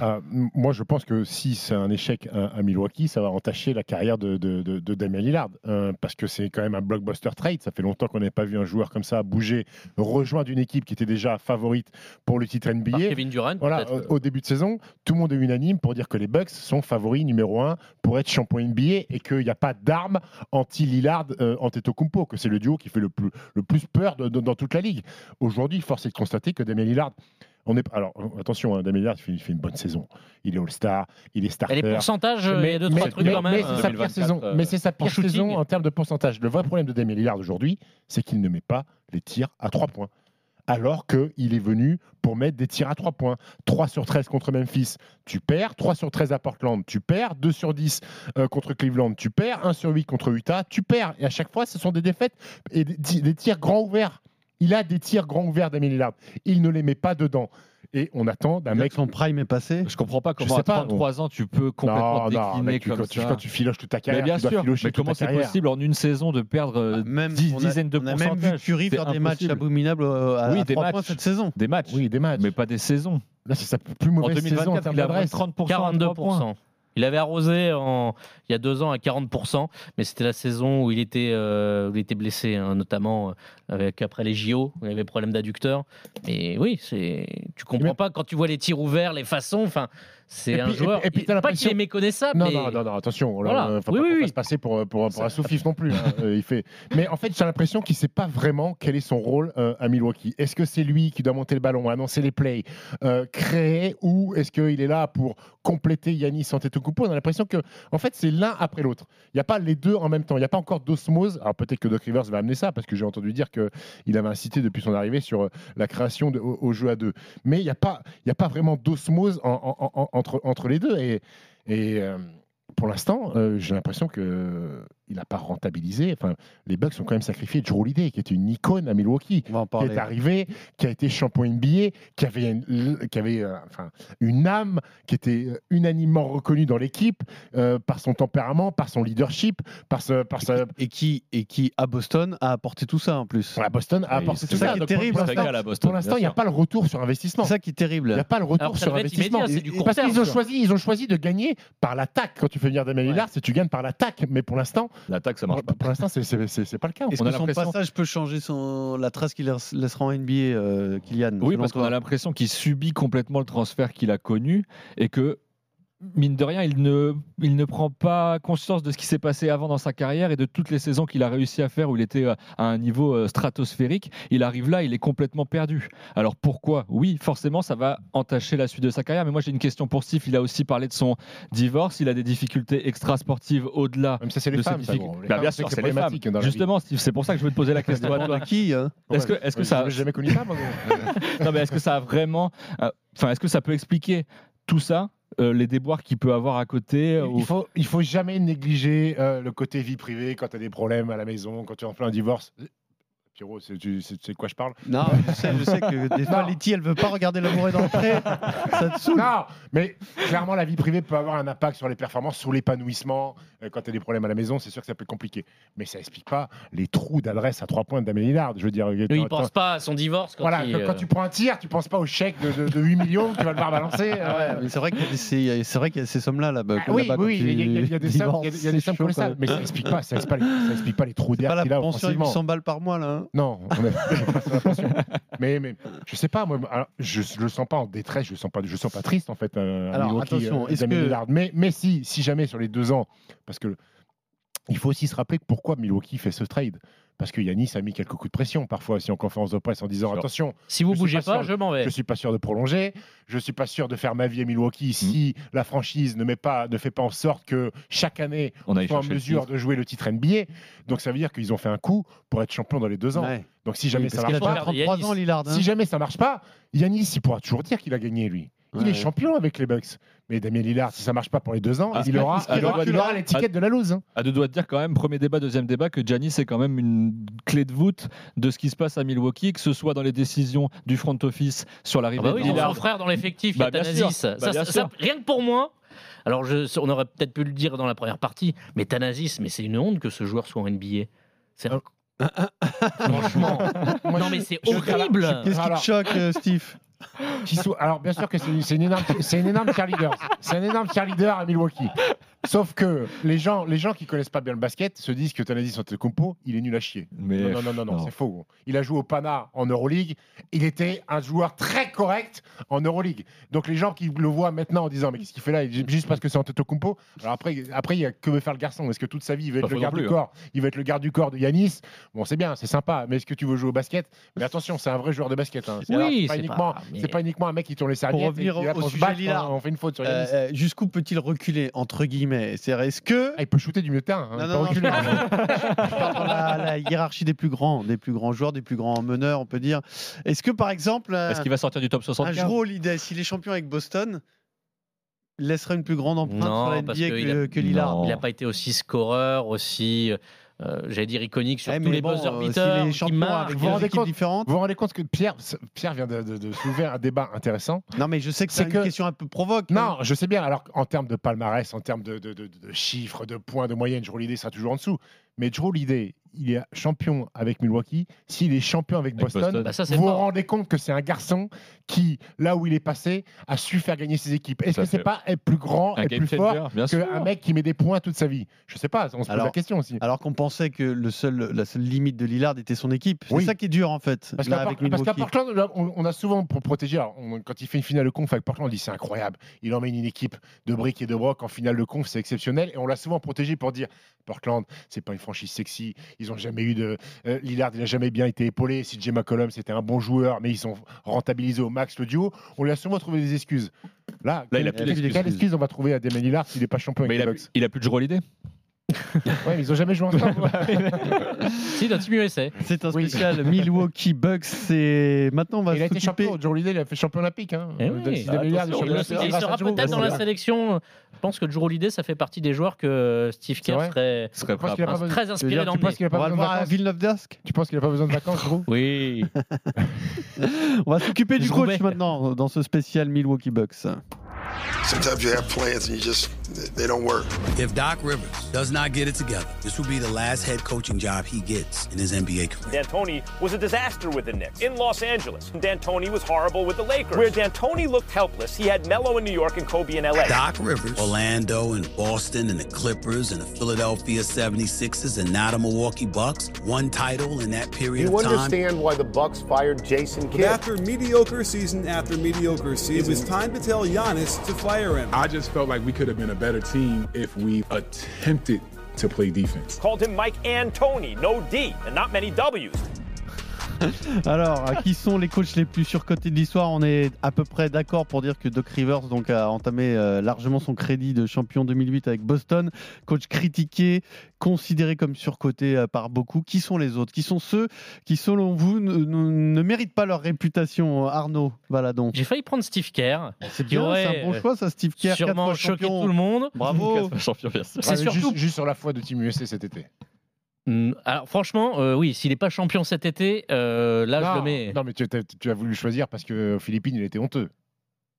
Ah, moi, je pense que si c'est un échec à, à Milwaukee, ça va entacher la carrière de, de, de- de Damien Lillard. Euh, parce que c'est quand même un blockbuster trade. Ça fait longtemps qu'on n'avait pas vu un joueur comme ça bouger, rejoindre une équipe qui était déjà favorite pour le titre NBA. Par Kevin Durant, Voilà, au, au début de saison, tout le monde est unanime pour dire que les Bucks sont favoris numéro un pour être champion NBA et qu'il n'y a pas d'arme anti-Lillard, euh, Antetokounmpo, que c'est le duo qui fait le plus, le plus peur dans toute la ligue. Aujourd'hui, force est de constater que Damien Lillard on est, alors attention, hein, Damien Lillard il fait, il fait une bonne saison. Il est All-Star, il est starter. Et les pourcentages, euh, il y a deux, trois trucs mais- quand même, mais euh, c'est sa pire 2024, saison. euh, Mais c'est sa en pire shooting. saison en termes de pourcentage. Le vrai problème de Damien Lillard aujourd'hui, c'est qu'il ne met pas les tirs à 3 points. Alors qu'il est venu pour mettre des tirs à 3 points. 3 sur 13 contre Memphis, tu perds. 3 sur 13 à Portland, tu perds. 2 sur 10 euh, contre Cleveland, tu perds. 1 sur 8 contre Utah, tu perds. Et à chaque fois, ce sont des défaites et des, des tirs grands ouverts. Il a des tirs grands ouverts, Damien Lillard. Il ne les met pas dedans. Et on attend d'un mec. Son prime est passé. Je comprends pas comment à pas, 33 ans tu peux complètement Non, non, décliner mec, tu- comme quand tu- ça. quand tu filoches toute ta carrière, mais bien tu dois sûr, mais comment c'est possible en une saison de perdre Même, 10 on a- dizaines de on a même pourcentages vu Curry C'est faire des matchs abominables euh, à, Oui, à des trois matchs. points cette saison. Des matchs. Oui, des matchs. Mais pas des saisons. Là, c'est sa plus En mauvaise saison en 2024, termes il a moins de d'adresse. 30% à trois 42%. points. Il avait arrosé en, il y a deux ans à 40%, mais c'était la saison où il était, euh, où il était blessé, hein, notamment euh, avec, après les JO, il avait problème d'adducteur. Mais oui, c'est, tu comprends pas quand tu vois les tirs ouverts, les façons, enfin, c'est Et un puis- joueur. et puis, t'as pas qu'il est méconnaissable, Non, mais non, non, non, attention. Là, Voilà. euh, faut Oui, pas oui, oui. fasse passer pour, pour, pour un sous-fif non plus. hein. Euh, il fait... Mais en fait, j'ai l'impression qu'il ne sait pas vraiment quel est son rôle euh, à Milwaukee. Est-ce que c'est lui qui doit monter le ballon, annoncer les plays, euh, créer, ou est-ce qu'il est là pour compléter Yanis Antetokounmpo? On a l'impression que, en fait, c'est l'un après l'autre. Il n'y a pas les deux en même temps. Il n'y a pas encore d'osmose. Alors peut-être que Doc Rivers va amener ça, parce que j'ai entendu dire qu'il avait incité depuis son arrivée sur euh, la création de- au, jeu à deux. Mais il n'y a, pas- a pas vraiment d'osmose en- en- en- entre, entre les deux. Et, et euh, pour l'instant, euh, j'ai l'impression que il n'a pas rentabilisé. Enfin, les Bucks ont quand même sacrifié Drew Holiday, qui était une icône à Milwaukee, qui est arrivé, qui a été champion NBA, qui avait, une, qui avait euh, enfin, une âme, qui était euh, unanimement reconnue dans l'équipe euh, par son tempérament, par son leadership, par, ce, par sa... Et qui, et qui, à Boston, a apporté tout ça en plus. À Boston a apporté c'est tout ça ça. qui est Donc, terrible. Pour l'instant, pour l'instant, il n'y a pas le retour sur investissement. C'est ça qui est terrible. Il n'y a pas le retour Alors, sur investissement. immédiat, c'est du court Parce qu'ils ont choisi, ils ont choisi de gagner par l'attaque. Quand tu fais venir Damien Lillard, c'est tu gagnes par l'attaque. Mais pour l'instant, l'attaque ça marche pas. Pour l'instant, c'est- pas le cas. Est-ce que son passage peut changer son, la trace qu'il laisse- laissera en NBA, euh, Kylian Oui, parce qu'on a l'impression qu'il subit complètement le transfert qu'il a connu et que mine de rien, il ne, il ne prend pas conscience de ce qui s'est passé avant dans sa carrière et de toutes les saisons qu'il a réussi à faire où il était euh, à un niveau euh, stratosphérique. Il arrive là, il est complètement perdu. Alors pourquoi? Oui, forcément, ça va entacher la suite de sa carrière. Mais moi, j'ai une question pour Steve. Il a aussi parlé de son divorce. Il a des difficultés extra-sportives au-delà Même ça, c'est les de femmes, ça. Les Bah, femmes, bien sûr, que c'est les femmes. Justement, Steve, c'est pour ça que je veux te poser la question à toi. qui hein Est-ce que, est-ce que ça, jamais connu ça, moi. non, mais est-ce que ça a vraiment. euh, Enfin, est-ce que ça peut expliquer tout ça, euh, les déboires qu'il peut avoir à côté ou- Il faut, il faut jamais négliger euh, le côté vie privée quand tu as des problèmes à la maison, quand tu es en plein divorce. Pierrot, c'est tu sais de quoi je parle? Non, je sais, je sais que des fois. Letty, elle veut pas regarder l'amour est dans le pré. Ça te saoule. Non, mais clairement, la vie privée peut avoir un impact sur les performances, sur l'épanouissement. Euh, Quand tu as des problèmes à la maison, c'est sûr que ça peut être compliqué. Mais ça explique pas les trous d'adresse à trois points de Damien Lillard. Je veux dire, lui, il pense pas à son divorce quand Voilà, il, quand, quand euh, tu prends un tir, tu penses pas au chèque de, de- de 8 millions que tu vas le voir balancer. Ouais, euh, mais c'est vrai qu'il y a des- c'est c'est vrai qu'il y a ces sommes-là. Ah oui, oui, il y, a- il y a- il y a des sommes, il y a- il y a des sommes colossales, mais ça explique pas, ça explique pas, les- ça explique pas les trous C'est d'air pas la qu'il a pension à offensivement. 800 balles par mois là. hein Non, on pension. mais, mais je sais pas, moi, alors, je, je le sens pas en détresse, je le sens pas, je le sens pas triste en fait. euh, à Alors, Milwaukee, attention, euh, est-ce Damien que- Lillard. Mais, mais si, si jamais sur les deux ans, parce que il faut aussi se rappeler pourquoi Milwaukee fait ce trade. Parce que Yanis a mis quelques coups de pression parfois aussi en conférence de presse en disant attention. Si vous bougez pas, sûr- je m'en vais. Je suis pas sûr de prolonger. Je suis pas sûr de faire ma vie à Milwaukee si la franchise ne met pas, ne fait pas en sorte que chaque année On on soit en mesure de jouer le titre NBA. Donc ça veut dire qu'ils ont fait un coup pour être champion dans les deux ans. Ouais. Donc si jamais Oui, ça marche pas, 33 ans, Lillard. hein. si jamais ça marche pas, Yanis il pourra toujours dire qu'il a gagné lui. Il Ouais. est champion avec les Bucks. Mais Damien Lillard, si ça marche pas pour les deux ans, Ah, il aura, il l'étiquette de la loose. hein. À deux doigts de dire quand même, premier débat, deuxième débat, que Giannis est quand même une clé de voûte de ce qui se passe à Milwaukee, que ce soit dans les décisions du front office sur l'arrivée Ah bah oui, de Lillard. son frère dans l'effectif, Bah. Bah, Ça, ça- rien que pour moi, alors je, on aurait peut-être pu le dire dans la première partie, mais Thanasis, mais c'est une honte que ce joueur soit en NBA. C'est un- Franchement, non mais c'est horrible. Qu'est-ce qui te choque, euh, Steve? Alors bien sûr que c'est c'est une énorme, c'est une énorme cheerleader. C'est un énorme cheerleader à Milwaukee. Sauf que les gens, les gens qui connaissent pas bien le basket se disent que Thanasis Antetokounmpo, il est nul à chier. Mais non, non, non, non, c'est faux. Il a joué au Pana en Euroleague. Il était un joueur très correct en Euroleague. Donc les gens qui le voient maintenant en disant mais qu'est-ce qu'il fait là? Juste parce que c'est Antetokounmpo? Alors après, après il y a que veut faire le garçon. Est-ce que toute sa vie il va être Pas le garde du plus, corps Il va être le garde du corps de Yanis? Bon, c'est bien, c'est sympa. Mais est-ce que tu veux jouer au basket? Mais attention, c'est un vrai joueur de basket. hein. Oui, alors, c'est pas uniquement, pas- mais- c'est pas uniquement un mec qui tourne les serviettes. revenir et qui, là, au- pour au se sujet Lillard. on fait une faute sur Yanis. Euh, euh, Jusqu'où peut-il reculer, entre guillemets? C'est-à-dire, est-ce que. Ah, il peut shooter du milieu de terrain. hein, Non, non, non, reculer. je parle dans la, la hiérarchie des plus grands, des plus grands joueurs, des plus grands meneurs, on peut dire. Est-ce que, par exemple, un, Est-ce qu'il va sortir du top un 75 Jrue Holiday, s'il est champion avec Boston, laisserait une plus grande empreinte sur la Non, NBA que, a, que Lillard? Non. il n'a pas été aussi scoreur, aussi, euh, j'allais dire iconique sur Eh, tous mais les bon, buzzer euh, beaters. qui marquent. avec Vous vous compte différentes. Vous vous rendez compte que Pierre, Pierre vient de, de- de soulever un débat intéressant. Non, mais je sais que c'est une que- question un peu provoque. hein. Non, je sais bien. Alors, en termes de palmarès, en termes de, de- de- de chiffres, de points, de moyenne, Drew Holiday sera toujours en dessous. Mais Drew Holiday, il est champion avec Milwaukee. S'il est champion avec Avec Boston, Boston. Bah, ça, vous vous fort. rendez compte que c'est un garçon qui, là où il est passé, a su faire gagner ses équipes. Est-ce que c'est pas être plus grand Un et plus fort changer, sûr. qu'un mec qui met des points toute sa vie? Je sais pas, on se pose Alors- la question aussi. Alors qu'on pensait que le seul, la seule limite de Lillard était son équipe. C'est Oui. ça qui est dur en fait. Parce qu'à. Portland, là, on, on a souvent pour protéger, alors, on- quand il fait une finale de conf avec Portland, on dit c'est incroyable. Il emmène une équipe de briques et de broc en finale de conf, c'est exceptionnel. Et on l'a souvent protégé pour dire Portland, c'est pas une franchise sexy. Ils ont jamais eu de. euh, Lillard, il a jamais bien été épaulé. CJ McCollum, c'était un bon joueur, mais ils ont rentabilisé au max le duo. On lui a souvent trouvé des excuses. Là, Là, il a plus d'excuses. quelle excuse on va trouver à Damien Lillard s'il n'est pas champion Mais avec il les a, Bucks il a plus de Jrue Holiday Ouais, mais ils ont jamais joué ensemble. Si, dans Team USA. C'est un Oui. spécial Milwaukee Bucks. C'est maintenant on va il a été champion. Il a fait champion olympique. Hein. Eh Euh, oui. il Il sera peut-être dans la Ouais. sélection. Je pense que Drew Holiday, ça fait partie des joueurs que Steve C'est Kerr serait serait pas très inspiré Tu penses qu'il a On pas besoin de Villeneuve d'Ascq? Tu penses qu'il a pas besoin de vacances, gros Oui. On va s'occuper du coach maintenant dans ce spécial Milwaukee Bucks. Sometimes you have plans and you just, they don't work. If Doc Rivers does not get it together, this will be the last head coaching job he gets in his NBA career. D'Antoni was a disaster with the Knicks in Los Angeles. D'Antoni was horrible with the Lakers. Where D'Antoni looked helpless, he had Melo in New York and Kobe in LA. Doc Rivers, Orlando and Boston and the Clippers and the Philadelphia 76ers and now the Milwaukee Bucks, one title in that period You of time. understand why the Bucks fired Jason But Kidd? after mediocre season after mediocre season, it was time to tell Giannis to fire him. I just felt like we could have been a better team if we attempted to play defense. Called him Mike Antoni, no D, and not many W's. Alors, euh, qui sont les coachs les plus surcotés de l'histoire? On est à peu près d'accord pour dire que Doc Rivers donc, a entamé euh, largement son crédit de champion 2008 avec Boston. Coach critiqué, considéré comme surcoté euh, par beaucoup. Qui sont les autres? Qui sont ceux qui, selon vous, ne, méritent pas leur réputation Arnaud Valadon? J'ai failli prendre Steve Kerr. C'est qui bien, c'est un bon choix ça, Steve Kerr. Sûrement choqué tout le monde. Bravo. champion, bien sûr. C'est mais surtout juste, juste sur la foi de Team USA cet été. Alors franchement, euh, oui, s'il n'est pas champion cet été, euh, là non, je le mets. non, mais tu, as voulu choisir parce qu'aux Philippines, il était honteux.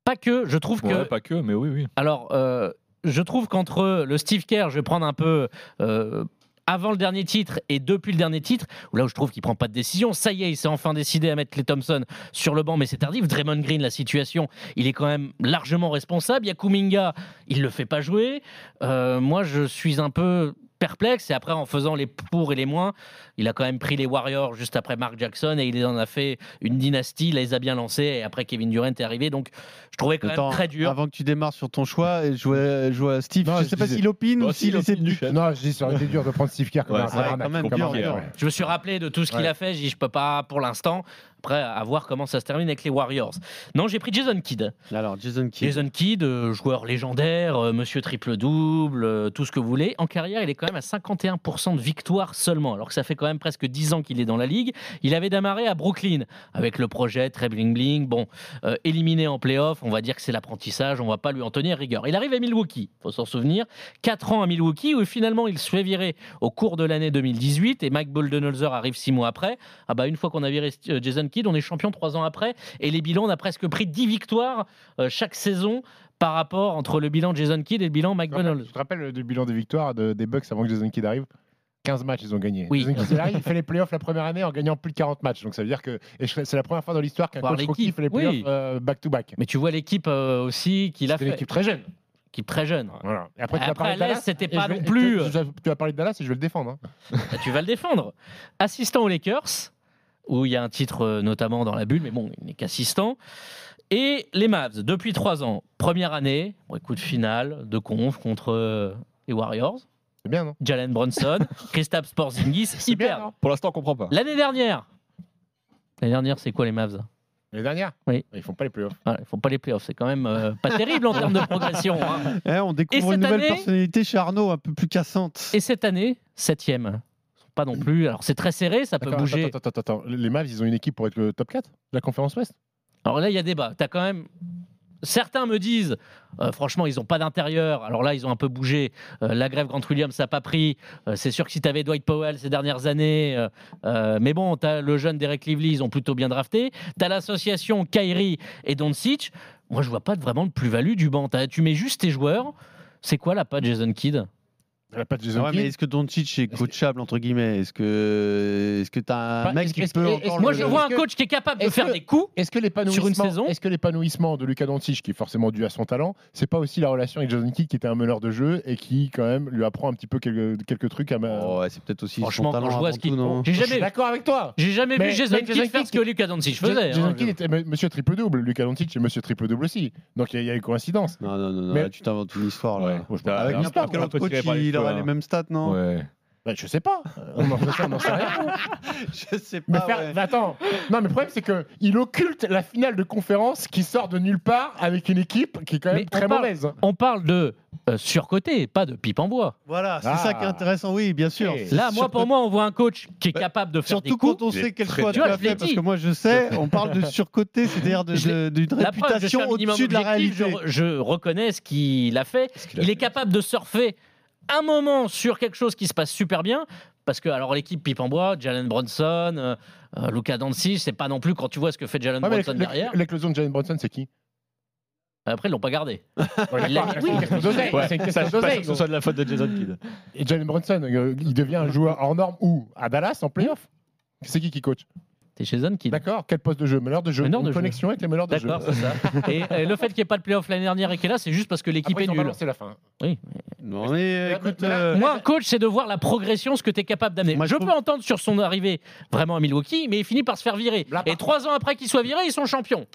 Pas que, je trouve que. Pas que, mais oui, oui. Alors, euh, je trouve qu'entre le Steve Kerr, je vais prendre un peu. euh, avant le dernier titre et depuis le dernier titre, où là où je trouve qu'il prend pas de décision, ça y est, il s'est enfin décidé à mettre Clay Thompson sur le banc, mais c'est tardif. Draymond Green, la situation, il est quand même largement responsable. Il y a Kuminga, il le fait pas jouer. Euh, moi, je suis un peu perplexe. Et après, en faisant les pour et les moins, il a quand même pris les Warriors juste après Mark Jackson et il en a fait une dynastie. Il les a bien lancés. Et après, Kevin Durant est arrivé. Donc, je trouvais quand Attends, même très dur. Avant que tu démarres sur ton choix, je vois, je vois Steve. Non, je je sais pas s'il opine Bah, ou s'il essaie de. Non, je dis ça aurait été dur de prendre Steve Kerr comme Ouais, un quand même, dur, dur. Je me suis rappelé de tout ce qu'il Ouais. a fait. Je peux pas pour l'instant. Après, à voir comment ça se termine avec les Warriors. Non, j'ai pris Jason Kidd. Alors, Jason Kidd. Jason Kidd, euh, joueur légendaire, euh, monsieur triple-double, euh, tout ce que vous voulez. En carrière, il est quand même à 51% de victoire seulement, alors que ça fait quand même presque 10 ans qu'il est dans la ligue. Il avait démarré à Brooklyn avec le projet très bling-bling. Bon, euh, éliminé en playoff, on va dire que c'est l'apprentissage, on va pas lui en tenir rigueur. Il arrive à Milwaukee, faut s'en souvenir. 4 ans à Milwaukee, où finalement il se fait virer au cours de l'année 2018, et Mike Budenholzer arrive 6 mois après. Ah bah, une fois qu'on a viré euh, Jason Kidd, on est champion 3 ans après, et les bilans, on a presque pris 10 victoires euh, chaque saison par rapport entre le bilan de Jason Kidd et le bilan Mike Budenholzer. Tu te rappelles le, bilan des victoires de- des Bucks avant que Jason Kidd arrive 15 matchs, ils ont gagné. Oui. Jason Kidd, il arrive, il fait les playoffs la première année en gagnant plus de 40 matchs. Donc ça veut dire que je- c'est la première fois dans l'histoire qu'un coach rookie l'équipe, fait les playoffs oui. euh, back-to-back. Mais tu vois l'équipe euh, aussi qu'il a fait. une équipe très jeune. Équipe très jeune. Voilà. Et après, tu vas Après, de Dallas, c'était et pas je vais- non plus, Tu, euh, tu- tu vas parler de Dallas et je vais le défendre. hein. Bah, tu vas le défendre. Assistant aux Lakers, où il y a un titre euh, notamment dans la bulle, mais bon, il n'est qu'assistant. Et les Mavs, depuis trois ans, première année, bon, écoute, finale de conf contre euh, les Warriors. C'est bien, non? Jalen Brunson, Kristaps Porzingis, hyper. Pour l'instant, on comprend pas. L'année dernière, l'année dernière, c'est quoi les Mavs? Les dernières Oui. Ils font pas les playoffs. Voilà, Ils font pas les playoffs, c'est quand même euh, pas terrible en termes de progression. hein. Eh, on découvre une nouvelle année- personnalité chez Arnaud, un peu plus cassante. Et cette année, septième. Pas non plus. Alors c'est très serré, ça peut bouger. Attends, attends, attends, attends. Les Mavs, ils ont une équipe pour être le top 4 de la conférence Ouest? Alors là, il y a débat. Certains me disent, euh, franchement, ils n'ont pas d'intérieur. Alors là, ils ont un peu bougé. Euh, la grève Grant Williams, ça n'a pas pris. Euh, c'est sûr que si tu avais Dwight Powell ces dernières années. mais bon, tu as le jeune Derek Lively, ils ont plutôt bien drafté. Tu as l'association Kyrie et Doncic. Moi, je vois pas vraiment de plus-value du banc. Tu mets juste tes joueurs. C'est quoi la patte Jason Kidd? Elle a pas de Jason Ah ouais, Kidd. mais est-ce que Doncic est coachable entre guillemets? Est-ce que est-ce que t'as un Pas- mec qui peut encore Moi, le- je vois un coach qui est capable de faire que- des coups. Est-ce que l'épanouissement, Sur une saison est-ce que l'épanouissement de Lucas Doncic, qui est forcément dû à son talent, c'est pas aussi la relation avec Jason Kidd, qui était un meneur de jeu et qui quand même lui apprend un petit peu quelques, quelques trucs à ma... Oh, ouais, c'est peut-être aussi Franchement, son je vois ce J'ai Je suis jamais, d'accord avec toi. j'ai jamais Mais- vu Jason Kidd Jason faire ce que Lucas Doncic faisait. Jason hein. Kidd était monsieur triple double, Lucas Doncic c'est monsieur triple double aussi. Donc il y, a- une coïncidence. Non, non, non, non, Mais- là, tu t'inventes une histoire là. Avec n'importe quel autre coach, il hein. les mêmes stats, non Ouais. Bah, je sais pas. On en, ça, on en sait rien. Je sais Mais, pas. faire- ouais. mais attends, non, mais le problème c'est que il occulte la finale de conférence qui sort de nulle part avec une équipe qui est quand même Mais on très parle- mauvaise. On parle de euh, surcoté, pas de pipe en bois. Voilà, c'est Ah. ça qui est intéressant, oui, bien sûr. Ok. Là, moi, pour moi, on voit un coach qui est Bah, capable de faire des Surtout coups. quand on Il est sait quel très choix tu Tu as vois, je l'ai fait, parce dit. que moi je sais, on parle de surcoté, c'est-à-dire de- Je l'ai- de- d'une La preuve, je suis réputation un minimum au-dessus de la objectif, réalité. Je, je reconnais ce qu'il a fait. qu'il a Il est fait. capable de surfer un moment sur quelque chose qui se passe super bien. Parce que, alors, l'équipe pipe en bois, Jalen Bronson, euh, euh, Luca Doncic, c'est pas non plus quand tu vois ce que fait Jalen Ouais, Bronson derrière. L'éclosion de Jalen Bronson, c'est qui? Après, ils l'ont pas gardé. Ouais, Il mis- C'est. Ouais, ça, que ce soit de la faute de Jason Kidd. Et Jalen Brunson, euh, il devient un joueur hors norme où À Dallas, en playoff? C'est qui qui coach? C'est qui. D'accord Quel poste de jeu? Meneur de jeu Meneur Une jeu. connexion avec les meneurs de jeu D'accord, c'est ça. Et euh, le fait qu'il n'y ait pas de playoff l'année dernière et qu'il est là, c'est juste parce que l'équipe Après, est ils ont nulle. balancé la fin. Oui. Non, mais euh, écoute, euh, Moi, un coach, c'est de voir la progression, ce que tu es capable d'amener. Moi, je je peux trouve- entendre sur son arrivée vraiment à Milwaukee, mais il finit par se faire virer. Là, par- Et trois ans après qu'il soit viré, ils sont champions.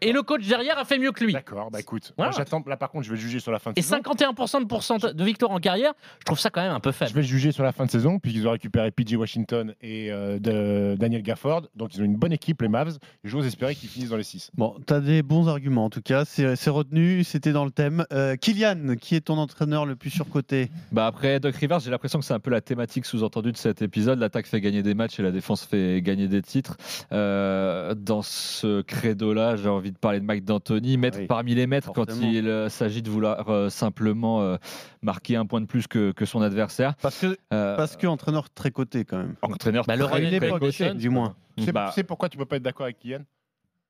Et le coach derrière a fait mieux que lui. D'accord, bah écoute, Voilà. moi, j'attends. Là, par contre, je vais juger sur la fin de Et saison. 51% de, pourcent de victoire en carrière, je trouve ça quand même un peu Je faible. vais juger sur la fin de saison, puisqu'ils ont récupéré PJ Washington et euh, de- Daniel Gafford. Donc, ils ont une bonne équipe, les Mavs. Et j'ose espérer qu'ils finissent dans les 6. Bon, t'as des bons arguments en tout cas, c'est retenu, c'était dans le thème. Euh, Kylian, qui est ton entraîneur le plus surcoté? Bah après Doc Rivers, j'ai l'impression que c'est un peu la thématique sous-entendue de cet épisode. L'attaque fait gagner des matchs et la défense fait gagner des titres. Euh, dans ce credo-là, j'ai envie de parler de Mike D'Antoni, mettre Oui, parmi les maîtres quand il euh, s'agit de vouloir euh, simplement euh, marquer un point de plus que, que son adversaire. Parce que, Euh, parce que entraîneur très coté quand même. entraîneur Bah, très époque, Cochon, du moins. Tu sais, Bah, pourquoi tu peux pas être d'accord avec Kylian?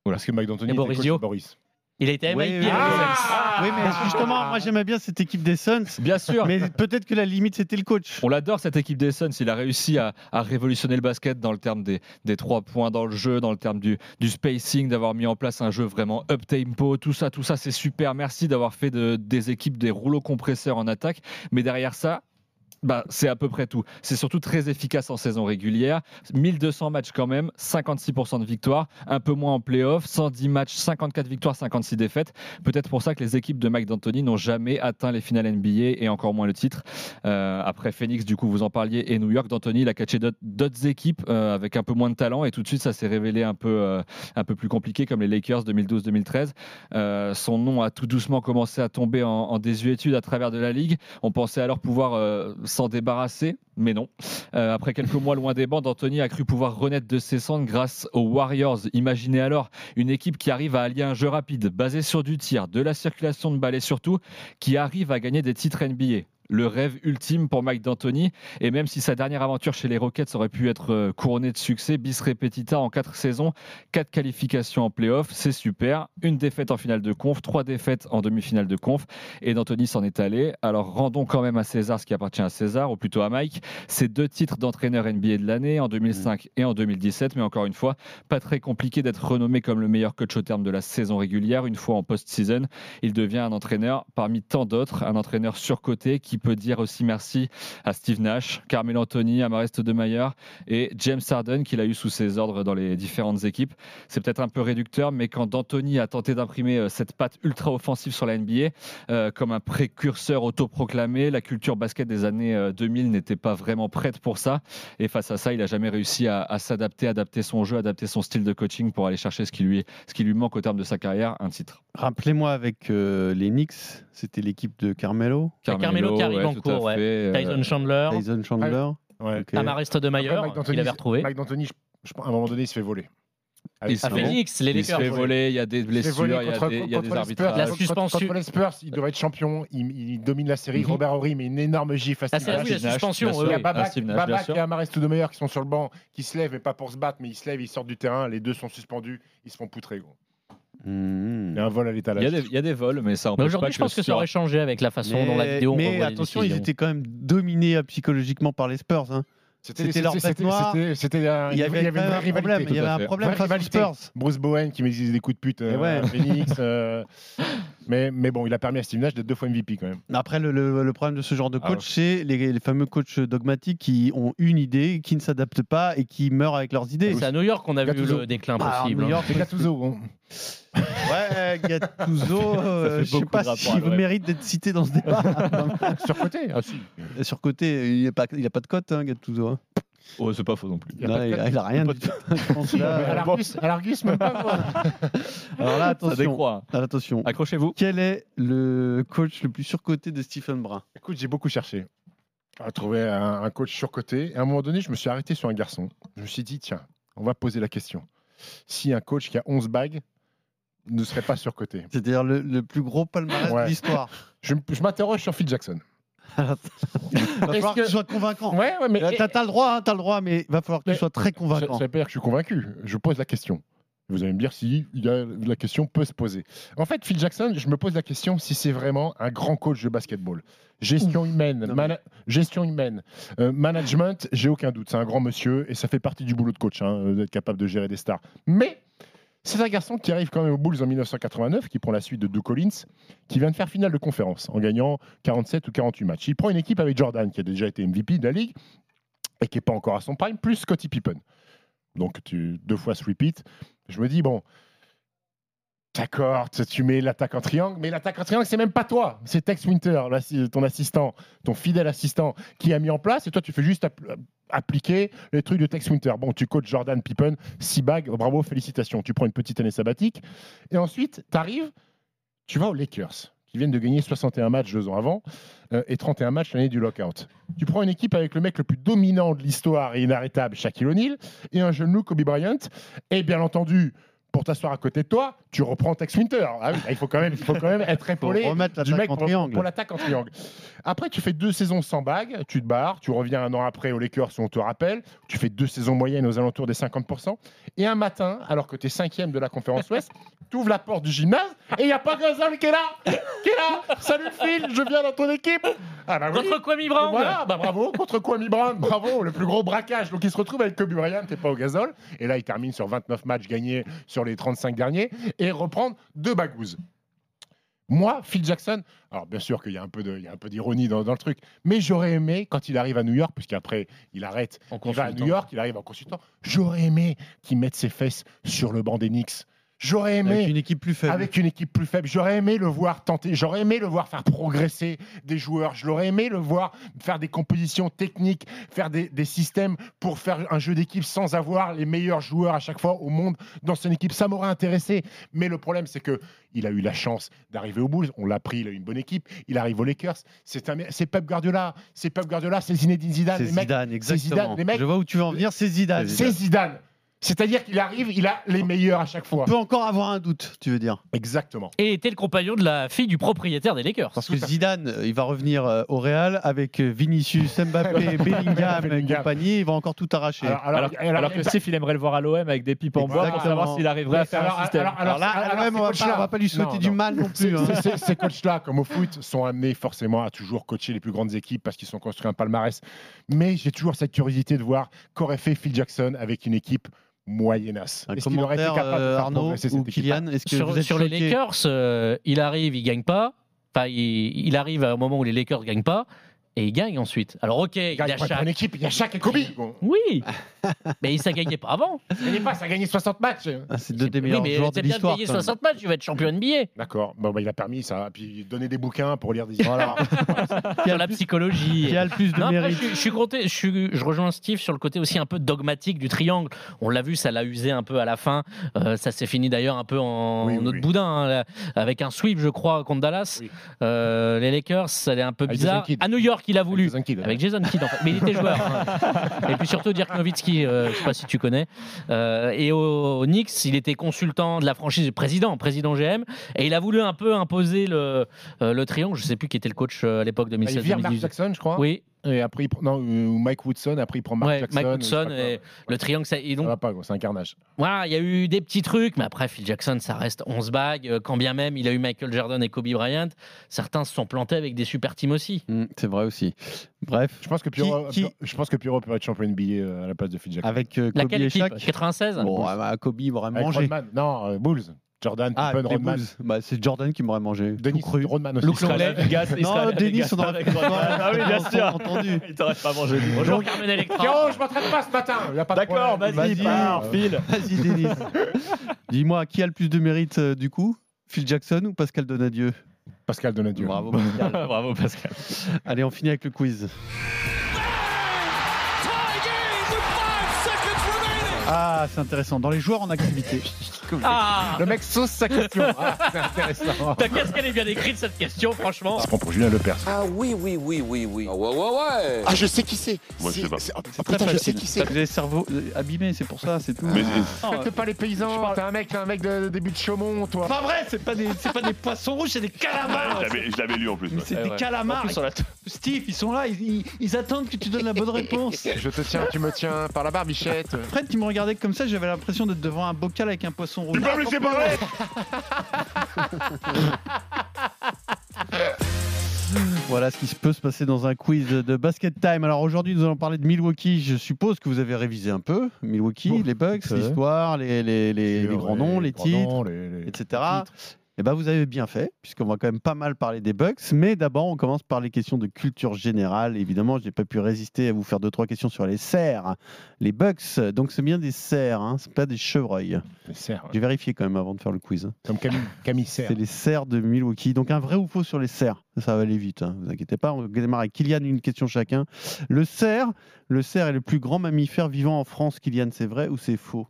Oula. Parce que Mike D'Antoni était Boris Il a été Oui, MIP oui, avec oui. mais justement, moi j'aimais bien cette équipe des Suns. Bien sûr. Mais peut-être que la limite c'était le coach. On l'adore cette équipe des Suns. Il a réussi à, à révolutionner le basket dans le terme des, des trois points dans le jeu, dans le terme du, du spacing, d'avoir mis en place un jeu vraiment up tempo. Tout ça, tout ça, c'est super. Merci d'avoir fait de- des équipes des rouleaux compresseurs en attaque. Mais derrière ça, bah, c'est à peu près tout. C'est surtout très efficace en saison régulière. 1200 matchs quand même, 56% de victoire, un peu moins en playoff, 110 matchs, 54 victoires, 56 défaites. Peut-être pour ça que les équipes de Mike D'Antoni n'ont jamais atteint les finales NBA et encore moins le titre. Euh, après Phoenix, du coup, vous en parliez, et New York, D'Antoni, il a catché d'autres- équipes euh, avec un peu moins de talent et tout de suite, ça s'est révélé un peu, euh, un peu plus compliqué, comme les Lakers 2012-2013. Euh, son nom a tout doucement commencé à tomber en, en désuétude à travers de la ligue. On pensait alors pouvoir s'en débarrasser, mais non. Euh, après quelques mois loin des bancs, Anthony a cru pouvoir renaître de ses cendres grâce aux Warriors. Imaginez alors une équipe qui arrive à allier un jeu rapide, basé sur du tir, de la circulation de balles et surtout qui arrive à gagner des titres NBA. Le rêve ultime pour Mike D'Antoni. Et même si sa dernière aventure chez les Rockets aurait pu être euh, couronnée de succès, bis repetita en quatre saisons, quatre qualifications en playoff, c'est super. Une défaite en finale de conf, trois défaites en demi-finale de conf. Et D'Antoni s'en est allé. Alors rendons quand même à César ce qui appartient à César, ou plutôt à Mike. Ces deux titres d'entraîneur NBA de l'année en 2005 et en 2017. Mais encore une fois, pas très compliqué d'être renommé comme le meilleur coach au terme de la saison régulière. Une fois en post-season, il devient un entraîneur parmi tant d'autres, un entraîneur surcoté qui peut dire aussi merci à Steve Nash, Carmelo Anthony, Amarest de Mayer et James Harden qu'il a eu sous ses ordres dans les différentes équipes. C'est peut-être un peu réducteur, mais quand D'Antoni a tenté d'imprimer euh, cette patte ultra offensive sur la NBA euh, comme un précurseur autoproclamé, la culture basket des années euh, 2000 n'était pas vraiment prête pour ça. Et face à ça, il n'a jamais réussi à, à s'adapter, adapter son jeu, adapter son style de coaching pour aller chercher ce qui lui, ce qui lui manque au terme de sa carrière, un titre. Rappelez-moi avec euh, les Knicks, c'était l'équipe de Carmelo. Carmelo qui arrive en cours, ouais. Tyson Chandler. Tyson Chandler. Ouais. Ok. Amarest de Mayer, Après, Mike D'Antoni, il avait retrouvé. Mike D'Antoni, je- je pense, à un moment donné, il se fait voler. Il se À fait- Phoenix, les il se Lakers. fait voler, il y a des blessures, il y a contre- des, il y a contre des arbitrages. La Contre- suspension. Contre les Spurs, il devrait être champion. Il, il domine la série. Mhm. Robert Horry met une énorme gifle à Ah, Steve Nash. la suspension. Il y a Ah, bien sûr. et Amarest Stoudemire qui sont sur le banc, qui se lèvent, mais pas pour se battre, mais ils se lèvent, ils sortent du terrain. Les deux sont suspendus, ils se font poutrer. Gros. Mhm. Il y a un vol à Il y, l'étalage. a des, il y a des vols, mais ça aujourd'hui, je pense que ça aurait changé avec la façon dont la vidéo Mais attention, ils étaient quand même dominés euh, psychologiquement par les Spurs. hein. C'était leur bête noire. c'était- c'était un- Il y avait un rivalité. problème. Il y avait un problème face aux. Spurs. Bruce Bowen qui met des coups de pute euh, ouais. à Phoenix. euh, mais, mais bon, il a permis à Steve Nash d'être deux fois MVP quand même. Après, le, le- le problème de ce genre de Ah coach, c'est les, les fameux coachs dogmatiques qui ont une idée, qui ne s'adaptent pas et qui meurent avec leurs idées. C'est à New York qu'on a vu le déclin Ah, possible. New hein. York, C'est Gattuso. hein. Ouais, Gattuso, euh, je sais pas de s'il mérite d'être cité dans ce débat. Surcoté Ah si. Sur côté, il n'a pas, il a pas de cote, hein, Gattuso. hein. Oh, c'est pas faux non plus. y a Non, de il, a, il a rien Mais à euh, l'Argus, l'Argus, même pas. moi. Alors là, attention. Accrochez-vous. Quel est le coach le plus surcoté de Stephen Brun? Écoute, j'ai beaucoup cherché à trouver un, un coach surcoté. Et à un moment donné, je me suis arrêté sur un garçon. Je me suis dit, tiens, on va poser la question. Si un coach qui a 11 bagues ne serait pas surcoté C'est-à-dire le, le plus gros palmarès Ouais. de l'histoire. Je, m'interroge sur Phil Jackson. Il va falloir que que- tu sois convaincant. Ouais, ouais, mais. T'as t'as le droit, hein, t'as le droit, mais il va falloir que Mais- tu sois très Ça convaincant. ne veut pas dire que je suis convaincu. Je pose la question. Vous allez me dire si il y a- la question peut se poser. En fait, Phil Jackson, je me pose la question si c'est vraiment un grand coach de basketball. Gestion humaine, mais- gestion humaine, euh, management, j'ai aucun doute. C'est un grand monsieur et ça fait partie du boulot de coach, hein, d'être capable de gérer des stars. Mais c'est un garçon qui arrive quand même aux Bulls en 1989, qui prend la suite de Doug Collins, qui vient de faire finale de conférence en gagnant 47 ou 48 matchs. Il prend une équipe avec Jordan, qui a déjà été MVP de la ligue et qui n'est pas encore à son prime, plus Scottie Pippen. Donc tu, deux fois repeat. Je me dis, bon, d'accord, tu mets l'attaque en triangle, mais l'attaque en triangle, c'est même pas toi. C'est Tex Winter, ton assistant, ton fidèle assistant, qui a mis en place, et toi, tu fais juste appliquer les trucs de Tex Winter. Bon, tu coaches Jordan Pippen, 6 bagues, bravo, félicitations. Tu prends une petite année sabbatique, et ensuite, tu arrives, tu vas aux Lakers, qui viennent de gagner 61 matchs deux ans avant, euh, et 31 matchs l'année du lockout. Tu prends une équipe avec le mec le plus dominant de l'histoire et inarrêtable, Shaquille O'Neal, et un jeune loup, Kobe Bryant, et bien entendu, pour t'asseoir à côté de toi, tu reprends Tex Winter. Ah oui, il faut quand même, il faut quand même être épaulé remettre du l'attaque mec en pour, triangle. pour l'attaque en triangle. Après, tu fais deux saisons sans bague, tu te barres, tu reviens un an après aux Lakers, si on te rappelle, tu fais deux saisons moyennes aux alentours des 50%, et un matin, alors que tu es cinquième de la conférence Ouest, tu ouvres la porte du gymnase, et il n'y a pas Gasol qui est là Qui est là Salut Phil, je viens dans ton équipe ah bah oui. Contre Kwame Brown Voilà, bah bravo, contre Kwame Brown, bravo, le plus gros braquage. Donc il se retrouve avec Kobe Bryant et pas au gazole. Et là, il termine sur 29 matchs gagnés sur les 35 derniers et reprendre deux bagouses. Moi, Phil Jackson, alors bien sûr qu'il y a un peu d'ironie dans, dans le truc, mais j'aurais aimé, quand il arrive à New York, puisqu'après il arrête, En il va à. New York, il arrive en consultant, j'aurais aimé qu'il mette ses fesses sur le banc des Knicks. J'aurais aimé. Avec une équipe plus faible. Avec une équipe plus faible. J'aurais aimé le voir tenter, j'aurais aimé le voir faire progresser des joueurs, je l'aurais aimé le voir faire des compositions techniques, faire des, des systèmes pour faire un jeu d'équipe sans avoir les meilleurs joueurs à chaque fois au monde dans son équipe. Ça m'aurait intéressé. Mais le problème, c'est que il a eu la chance d'arriver aux Bulls. On l'a pris, il a eu une bonne équipe. Il arrive aux Lakers. C'est un- c'est Pep Guardiola. C'est Pep Guardiola, c'est Zinedine Zidane. C'est mecs- Zidane, exactement. Zidane. Les mecs, Je vois où tu veux en venir, c'est Zidane. c'est Zidane. C'est-à-dire qu'il arrive, il a les meilleurs à chaque fois. On peut encore avoir un doute, tu veux dire Exactement. Et était le compagnon de la fille du propriétaire des Lakers. Parce que Zidane, euh, il va revenir euh, au Real avec euh, Vinicius, Mbappé, Bellingham et Bellingham. compagnie. Il va encore tout arracher. Alors- alors- Alors, alors- alors que Steve, il aimerait le voir à l'OM avec des pipes en bois pour Exactement. savoir s'il arriverait à faire Alors- un système. alors- Alors là, alors, à l'OM, on va pas- on va pas lui souhaiter Non, du non. mal non Ces- plus. hein. ces- ces- Ces coachs-là, comme au foot, sont amenés forcément à toujours coacher les plus grandes équipes parce qu'ils sont construits un palmarès. Mais j'ai toujours cette curiosité de voir qu'aurait fait Phil Jackson avec une équipe moyennasse. Un Est-ce qu'il aurait été capable de euh, faire Arnaud progresser ou Kylian Est-ce que sur, vous êtes sur les Lakers, euh, il arrive, il gagne pas. Enfin, il, il arrive à un moment où les Lakers gagnent pas. Et il gagne ensuite. Alors, ok, il, Il y gagne a une Shaq. bonne équipe, il y a chaque Kobe. Bon. Oui, mais ça gagnait pas avant. Ça gagnait pas, ça a gagné 60 matchs. Ah, C'est deux des Oui, meilleurs mais joueurs de l'histoire. gagner quand même. 60 matchs, tu vas être champion NBA. D'accord, bon, bah, il a permis ça. Puis donner des bouquins pour lire des Voilà. Sur la psychologie. Qui a le plus de Non, après, mérite je, suis- je suis compté- je, suis- je rejoins Steve sur le côté aussi un peu dogmatique du triangle. On l'a vu, ça l'a usé un peu à la fin. Euh, ça s'est fini d'ailleurs un peu en Oui, oui, autre oui. boudin, hein, là, avec un sweep, je crois, contre Dallas. Oui. Euh, les Lakers, ça allait un peu bizarre. À New York, il a voulu. Jason Kidd. Avec Jason Kidd, en fait. Mais il était joueur. hein. Et puis surtout Dirk Nowitzki, euh, je sais pas si tu connais. Euh, et au, au Knicks, il était consultant de la franchise, président, président GM. Et il a voulu un peu imposer le, euh, le triangle. Je sais plus qui était le coach euh, à l'époque Bah, il vire Mark 2016-2018. Jackson, je crois. Oui, Et après, il prend- non, euh, ou Mike Woodson, après il prend Mark Ouais, Jackson. Mike Woodson quoi. et le triangle. Ça, et Ça donc, va pas, c'est un carnage. voilà, il y a eu des petits trucs, mais après, Phil Jackson, ça reste 11 bagues. Euh, Quand bien même il a eu Michael Jordan et Kobe Bryant, certains se sont plantés avec des super teams aussi. Hmm, c'est vrai aussi. Bref. Je pense que Pierrot, je pense que Pierrot peut être champion NBA euh, à la place de Phil Jackson. Avec euh, Kobe Laquelle et Shaq. 96 Bon, ah bah, Kobe il mangé. Rodman. Non, euh, Bulls. Jordan, Ah, Pippen, Rodman. Bah, c'est Jordan qui m'aurait mangé. Denis cru. Rodman aussi. Luke Longley. Vegas, Non, Denis, on aurait avec Rodman. Ah oui, bien sûr. entendu. Il t'aurait pas mangé. Bonjour Carmen Electra. Pierrot, je m'entraîne pas ce matin. Y a pas de D'accord, problème. vas-y, Vas-y. pars, file. Vas-y, Denis. Dis-moi, qui a le plus de mérite euh, du coup? Phil Jackson ou Pascal Donadieu? Pascal Donadieu. Bravo, Pascal. Bravo, Pascal. Allez, on finit avec le quiz. Ah, c'est intéressant. Dans les joueurs en activité. Ah Le mec sauce sa question. Ah, c'est intéressant. Putain, Qu'est-ce qu'elle est bien écrite cette question, franchement C'est pour Julien Lepers. Ah oui, oui, oui, oui, oui. Ah ouais, ouais, ouais. Ah, je sais qui c'est. Moi, je sais pas. C'est- ah, Très putain, je sais qui c'est. Vous avez le cerveau euh, abîmé, c'est pour ça, c'est tout. Mais- Non, Respecte pas les paysans. T'es un mec, t'es un mec de début de Chaumont, toi. Pas vrai, c'est pas des, c'est pas des poissons rouges, c'est des calamars. Je l'avais- je l'avais lu en plus. C'est des calamars. Steve, ils sont là, ils, attendent que tu donnes la bonne réponse. Je te tiens, tu me tiens par la barbichette. Fred, tu me regardais comme ça, j'avais l'impression d'être devant un bocal avec un poisson rouge. Tu peux me laisser parler Voilà ce qui se peut se passer dans un quiz de basket time. Alors aujourd'hui, nous allons parler de Milwaukee. Je suppose que vous avez révisé un peu Milwaukee, Bon, les Bucks, l'histoire, les, les- les- les grands noms, les titres, noms, les- les- etc. Eh ben, vous avez bien fait, puisqu'on va quand même pas mal parler des Bucks. Mais d'abord, on commence par les questions de culture générale. Évidemment, je n'ai pas pu résister à vous faire deux trois questions sur les cerfs, les Bucks. Donc c'est bien des cerfs, hein, c'est pas des chevreuils. Les cerfs, ouais. J'ai vérifié quand même avant de faire le quiz. Comme Camille. C'est les cerfs de Milwaukee. Donc un vrai ou faux sur les cerfs. Ça va aller vite, hein, vous inquiétez pas. On va démarrer avec Kylian, une question chacun. Le cerf, le cerf est le plus grand mammifère vivant en France. Kylian, c'est vrai ou c'est faux?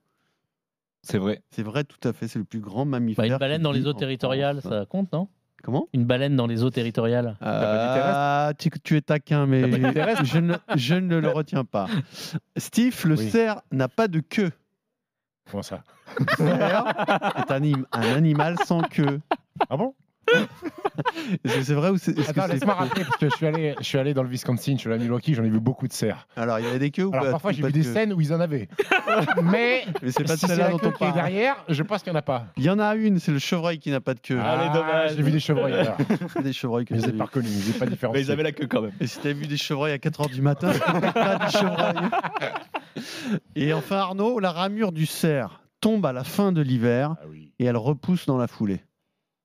C'est vrai. C'est vrai, tout à fait. C'est le plus grand mammifère. Bah, Une baleine dans les eaux territoriales, France. ça compte, non? Comment? Une baleine dans les eaux territoriales. Ah, tu, tu es taquin, mais je ne, je ne le retiens pas. Steve, le Oui. cerf n'a pas de queue. Comment ça? Le cerf est un, im- un animal sans queue. Ah bon? Est-ce que c'est vrai ou c'est. est-ce que Attends, c'est laisse-moi rappeler, parce que je suis, allé, je suis allé dans le Wisconsin, je suis allé à Milwaukee, j'en ai vu beaucoup de cerfs. Alors, il y avait des queues ou Alors pas? parfois, j'ai pas vu de des queue scènes où ils en avaient. Mais, Mais c'est pas si c'est celle-là la dont queue on qui est parle. derrière, je pense qu'il n'y en a pas. Il y en a une, c'est le chevreuil qui n'a pas de queue. Allez, dommage. J'ai vu des chevreuils. alors. C'est des chevreuils que Je les j'ai ai vus. pas reconnus, je les ai pas différenciés. Mais ils avaient la queue quand même. Et si t'as vu des chevreuils à 4h du matin, c'est peut-être pas des chevreuils. Et enfin, Arnaud, la ramure du cerf tombe à la fin de l'hiver Ah oui, et elle repousse dans la foulée.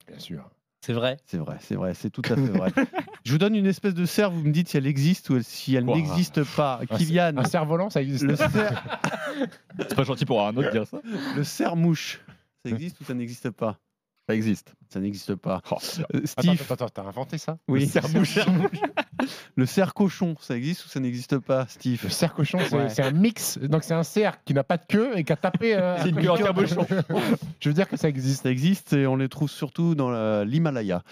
bien sûr. C'est vrai? C'est vrai, c'est vrai, c'est tout à fait vrai. Je vous donne une espèce de serre, vous me dites si elle existe ou si elle Quoi n'existe pas. Un- Kylian, Un cerf-volant, ça existe le cerf, C'est pas gentil pour Arnaud de dire ça. le cerf-mouche, ça existe ou ça n'existe pas? Ça existe. Ça n'existe pas. Oh, Euh, Steve, attends, attends, t'as inventé ça? Oui. Le le cerf-cochon, ça existe ou ça n'existe pas, Steve? Le cerf-cochon, c'est Ouais. un mix. Donc c'est un cerf qui n'a pas de queue et qui a tapé. euh, C'est une un queue en peu- cabochon. Je veux dire que ça existe. Ça existe et on les trouve surtout dans la- l'Himalaya.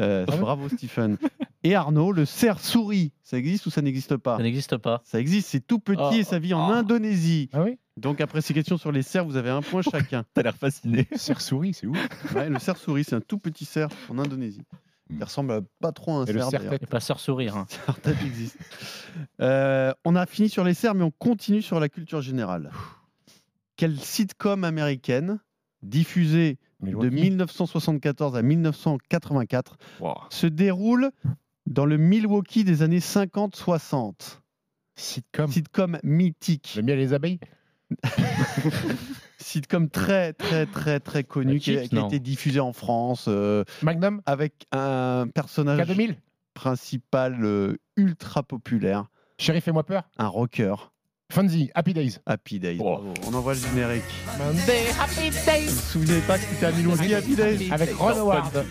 Euh, Ah ouais bravo Stephen. Et Arnaud, le cerf-souris, ça existe ou ça n'existe pas? Ça n'existe pas. Ça existe, c'est tout petit Oh. et ça vit en Indonésie. Ah oui? Donc après ces questions sur les cerfs, vous avez un point chacun. T'as l'air fasciné. Cerf-souris, c'est ouf. Ouais, le cerf-souris, c'est un tout petit cerf en Indonésie. Il ressemble à- pas trop à un Et le cerf. cerf-tête Et pas sœur sourire. hein. Cerf-tête existe. Euh, on a fini sur les cerfs, mais on continue sur la culture générale. Quelle sitcom américaine diffusée de Milwaukee. 1974 à 1984 Wow. se déroule dans le Milwaukee des années 50-60 Sitcom. Sitcom mythique. Le miel et les abeilles? Sitcom très, très, très, très connu qui, a, qui été diffusé en France euh, Magnum avec un personnage K2000 principal euh, ultra populaire, Sheriff et moi peur un rocker. Fonzie, Happy Days. Happy Days. Oh. bravo. On envoie le générique. Monday, happy day. Vous vous souvenez pas que c'était à Milwaukee Happy Days Avec Ron Howard.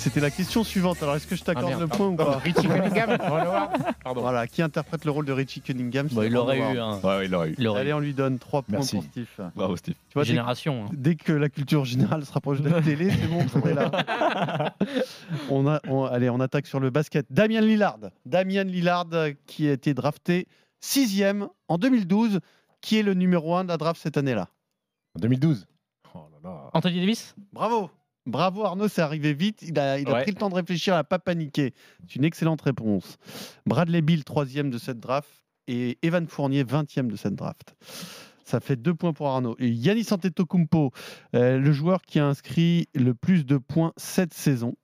C'était la question suivante. Alors, est-ce que je t'accorde Ah, merde, le point ou pas Richie Cunningham Pardon. Voilà, qui interprète le rôle de Richie Cunningham Bah, il Ron aurait Howard. eu. Ouais, il l'aurait eu. Il aurait Allez, eu. on lui donne 3 points Merci. pour Steve. Bravo, Steve. Tu vois, dès, Génération. hein. dès que la culture générale se rapproche de la télé, c'est bon, on est là. on a, on- allez, on attaque sur le basket. Damien Lillard. Damien Lillard qui a été drafté sixième en 2012, qui est le numéro 1 de la draft cette année-là? En 2012. Oh là là. Anthony Davis? Bravo Bravo Arnaud, c'est arrivé vite. Il a, il a Ouais. pris le temps de réfléchir, il n'a pas paniqué. C'est une excellente réponse. Bradley Bill, troisième de cette draft, et Evan Fournier, 20e de cette draft. Ça fait deux points pour Arnaud. Et Yannis Antetokounmpo, euh, le joueur qui a inscrit le plus de points cette saison,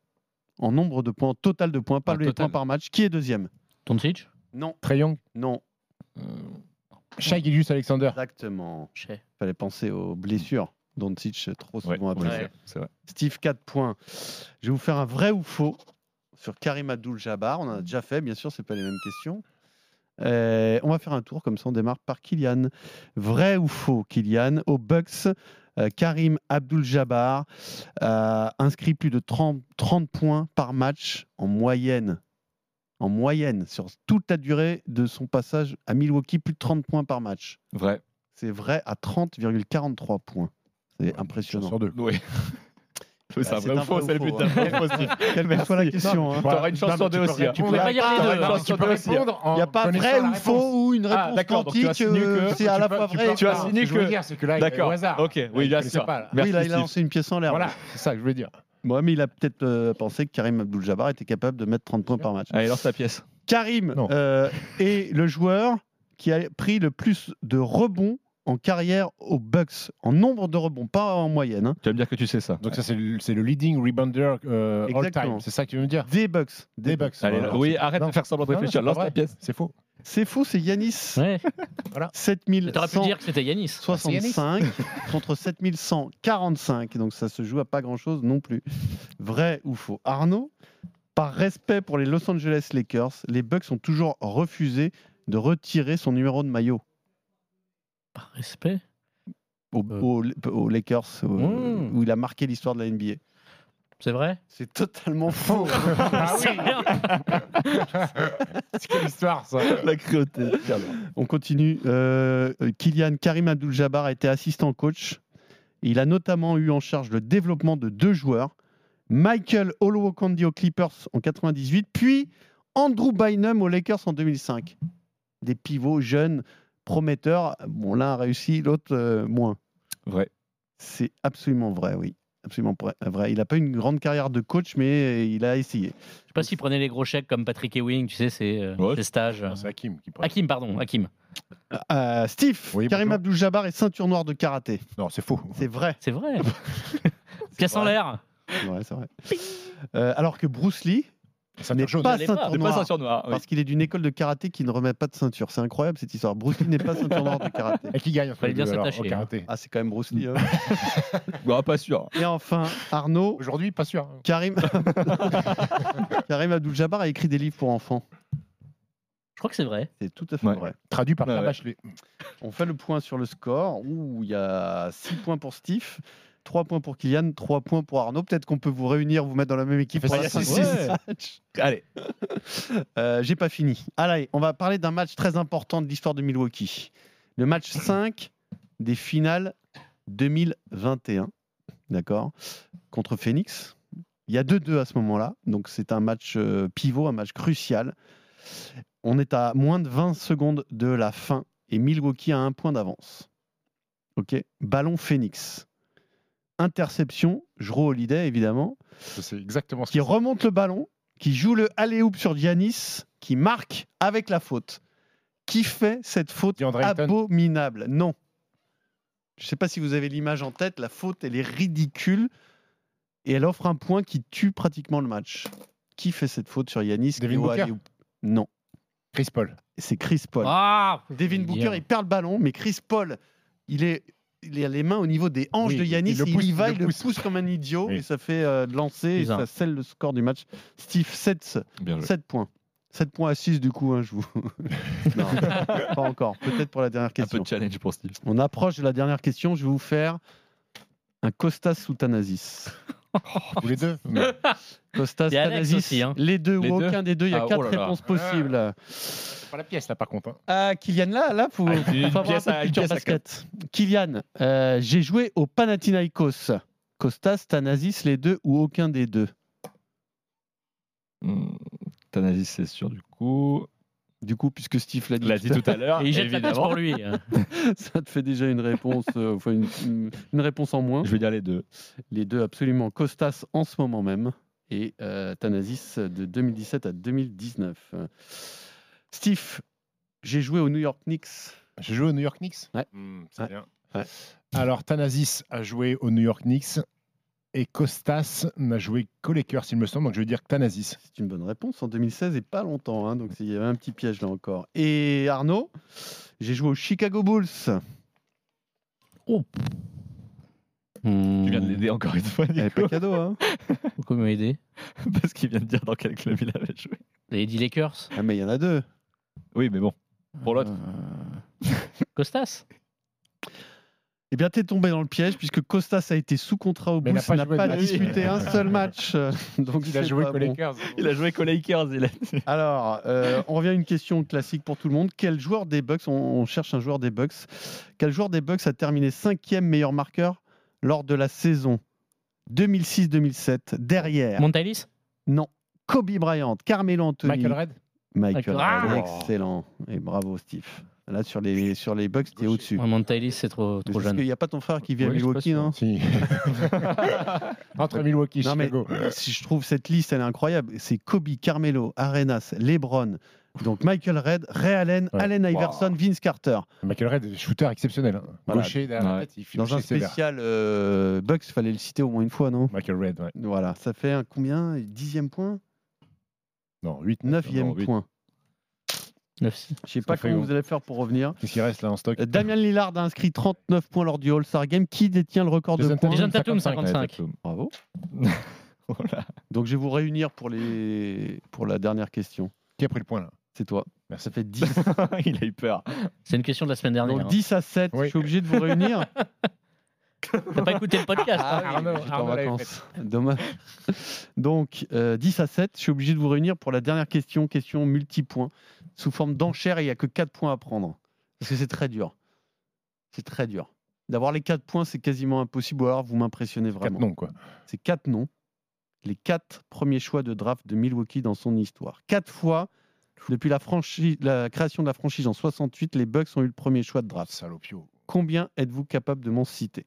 en nombre de points, total de points, pas En les total. points par match. Qui est deuxième? Doncic? Non, Trey Young? non, Shai Gilgeous Alexander. exactement. Chez. fallait penser aux blessures. Doncic trop Ouais, souvent. Ouais. c'est vrai. Steve, 4 points. Je vais vous faire un vrai ou faux sur Karim Abdul-Jabbar. On en a déjà fait, bien sûr, c'est pas les mêmes questions. Euh, on va faire un tour, comme ça on démarre par Kylian. Vrai ou faux, Kylian? Au Bucks, euh, Karim Abdul-Jabbar a inscrit plus de 30, 30 points par match en moyenne. En moyenne, sur toute la durée de son passage à Milwaukee, plus de 30 points par match. Vrai. C'est vrai à 30,43 points. C'est Chance impressionnant. sur deux. Oui. C'est un c'est vrai faux, vrai c'est le but hein. d'un vrai ou faux. Quelle la question. hein. T'auras une chance sur deux tu aussi. hein. tu pas dire les deux. hein. peux hein. répondre en Il n'y a pas vrai ou faux ou une Ah, réponse quantique. signé euh, que- C'est à Tu la fois vrai. Tu as signé que je veux que- dire, c'est que là, il est D'accord. au hasard. Ok, Il oui, bien sûr. pas, Oui, là, il a lancé une pièce en l'air. Voilà, c'est ça que je voulais dire. Ouais, mais il a peut-être euh, pensé que Karim Abdul-Jabbar était capable de mettre 30 points par match. Allez, lance la pièce. Karim euh, est le joueur qui a pris le plus de rebonds en carrière aux Bucks, en nombre de rebonds, pas en moyenne. hein. Tu vas me dire que tu sais ça. Donc ça, c'est le, c'est le leading rebounder euh, all Exactement. time. C'est ça que tu veux me dire? Des Bucks. Des Bucks. Allez, Voilà. oui, arrête Non. de faire semblant de réfléchir. c'est Lance vrai. pièce. C'est faux. C'est faux, c'est Yanis. Ouais. 7165 T'aurais pu dire que c'était Yanis. contre 7145. Donc ça se joue à pas grand-chose non plus. Vrai ou faux? Arnaud, par respect pour les Los Angeles Lakers, les Bucks ont toujours refusé de retirer son numéro de maillot Par respect. aux, Euh. aux- aux Lakers, euh, Mmh. où il a marqué l'histoire de la NBA. C'est vrai? C'est totalement faux. Ah oui C'est quelle histoire, ça? La cruauté. On continue. Euh, Kylian Karim Abdul-Jabbar a été assistant coach. Il a notamment eu en charge le développement de deux joueurs. Michael Olowokandi aux Clippers en 98, puis Andrew Bynum aux Lakers en 2005. Des pivots jeunes, prometteurs. Bon, l'un a réussi, l'autre euh, moins. Vrai. C'est absolument vrai, oui. Absolument vrai-. Il n'a pas une grande carrière de coach, mais il a essayé. Je sais pas s'il prenait les gros chèques comme Patrick Ewing, tu sais, c'est euh, Ouais. ses stages. Non, C'est Hakim qui prend. Hakim, pardon, Hakim. Euh, Steve, Oui, Karim bonjour. Abdul-Jabbar est ceinture noire de karaté. Non, c'est faux. C'est vrai. C'est vrai. Pièce en vrai. l'air. C'est vrai, c'est vrai. Euh, alors que Bruce Lee n'est jaune. pas Il est pas. ceinture pas noire. ceinture noire, oui. Parce qu'il est d'une école de karaté qui ne remet pas de ceinture. C'est incroyable cette histoire. Bruce Lee n'est pas ceinture noire de karaté. Et qui gagne Fallait bien s'attacher, hein. Ah, c'est quand même Bruce Lee. hein. Bah, pas sûr. Et enfin, Arnaud, Aujourd'hui, pas sûr. Karim, Karim Abdul-Jabbar a écrit des livres pour enfants. Je crois que c'est vrai. C'est tout à fait Ouais. vrai. Traduit par Ouais, ouais. Bachelet. On fait le point sur le score. Ouh, il y a 6 points pour Steve, 3 points pour Kylian, 3 points pour Arnaud. Peut-être qu'on peut vous réunir, vous mettre dans la même équipe pour la ça, fin c'est- du match. Allez. Euh, J'ai pas fini. Allez, on va parler d'un match très important de l'histoire de Milwaukee. Le match 5 des finales 2021. D'accord Contre Phoenix. Il y a 2-2 à ce moment-là. Donc c'est un match euh, pivot, un match crucial. On est à moins de 20 secondes de la fin et Milwaukee a un point d'avance. Ok Ballon Phoenix. Interception, Jero Holiday évidemment, C'est exactement ce qui remonte le ballon, qui joue le alley-oop sur Giannis, qui marque avec la faute. Qui fait cette faute abominable? Non. Je ne sais pas si vous avez l'image en tête, la faute, elle est ridicule et elle offre un point qui tue pratiquement le match. Qui fait cette faute sur Yanis Devin Booker Non, Chris Paul. c'est Chris Paul. Ah Devin Booker, il perd le ballon, mais Chris Paul, il est il a les mains au niveau des hanches Oui, de Yanis, il le et pousse, il y va, il le pousse. pousse comme un idiot, Oui. et ça fait euh, lancer, et ça scelle le score du match. Steve, 7, Bien joué. 7 points. 7 points à 6 du coup, hein, je vous... non, pas encore, peut-être pour la dernière Un peu question. de challenge pour Steve. On approche de la dernière question, je vais vous faire un Costas sous Les deux. Costas, Thanasis, aussi, hein. les deux Les ou deux aucun des deux, il y a Ah, oh 4 là là. réponses possibles. C'est pas la pièce, là, par contre. hein. Kylian, là, là, faut, Ah, faut avoir pièce un peu de culture basket. Kylian, euh, j'ai joué au Panathinaikos. Costas, Thanasis, les deux ou aucun des deux? Hmm, Thanasis, c'est sûr, du coup. Du coup, puisque Steve l'a dit, l'a dit tout à l'heure. Et il jette la pour lui. hein. ça te fait déjà une réponse, euh, enfin une, une- une réponse en moins. Je vais dire les deux. Les deux, absolument. Costas en ce moment même et euh, Thanasis de 2017 à 2019. Euh, Steve, j'ai joué au New York Knicks. J'ai joué au New York Knicks? Ouais. Hmm, c'est Ouais. bien. Ouais. Alors, Thanasis a joué au New York Knicks et Costas n'a joué qu'aux Lakers, il me semble. Donc, je vais dire Thanasis. C'est une bonne réponse en 2016 et pas longtemps, hein, donc il y avait un petit piège là encore. Et Arnaud, j'ai joué aux Chicago Bulls. Hmm. Tu viens de l'aider encore une fois, Eh, Nico. pas cadeau, hein Pourquoi il m'a aidé? Parce qu'il vient de dire dans quel club il avait joué. Les Eddie Lakers? Ah, mais il y en a deux. Oui, mais bon. Pour l'autre. Euh, Costas Eh bien, t'es tombé dans le piège puisque Costas a été sous contrat au Mais il n'a pas disputé un seul match. Donc Il a joué bon. Lakers. Il a joué qu'aux Lakers. Il a... Alors, euh, on revient à une question classique pour tout le monde. Quel joueur des Bucks, on, on cherche un joueur des Bucks, quel joueur des Bucks a terminé cinquième meilleur marqueur lors de la saison 2006-2007 Derrière, Montalis? Non, Kobe Bryant, Carmelo Anthony, Michael Red Michael Ah. Red. Excellent. Et bravo, Steve. Là, sur les, sur les Bucks, t'es au-dessus. Ouais, Montalis, c'est trop, trop Parce jeune. qu'il n'y a pas ton frère qui vit à Milwaukee, non Si. Entre Milwaukee et mais Chicago. si je trouve cette liste, elle est incroyable. C'est Kobe, Carmelo, Arenas, LeBron, donc Michael Red, Ray Allen, Ouais. Allen Iverson, Vince Carter. Michael Red est shooter exceptionnel. hein. Voilà. Gaucher derrière la Ouais. tête, il Dans un spécial euh, Bucks, il fallait le citer au moins une fois, non? Michael Red, ouais. Voilà, ça fait un combien? Dixième point? Non, 8. Neuvième point. Neuf. Je sais pas comment vous allez faire pour revenir. Qu'est-ce qui reste là en stock? Euh, Damien Lillard a inscrit 39 points lors du All-Star Game. Qui détient le record de Jason points Jason Tatum, 55. 55. Bravo. Voilà. Donc je vais vous réunir pour, les... pour la dernière question. Qui a pris le point là? C'est toi. Merci. Ça fait 10. il a eu peur. C'est une question de la semaine dernière. Donc hein. 10 à 7. Oui. Je suis obligé de vous réunir. T'as pas écouté le podcast hein Ah oui, Arnaud- en Arnaud vacances. Dommage. Donc, euh, 10 à 7, je suis obligé de vous réunir pour la dernière question, question multipoint, sous forme d'enchère, et il n'y a que 4 points à prendre. Parce que c'est très dur. C'est très dur. D'avoir les 4 points, c'est quasiment impossible, ou alors vous m'impressionnez Quatre vraiment. noms, quoi. C'est 4 noms, les 4 premiers choix de draft de Milwaukee dans son histoire. 4 fois, depuis la, franchise, la création de la franchise en 68, les Bucks ont eu le premier choix de draft. Salopio. Combien êtes-vous capable de m'en citer?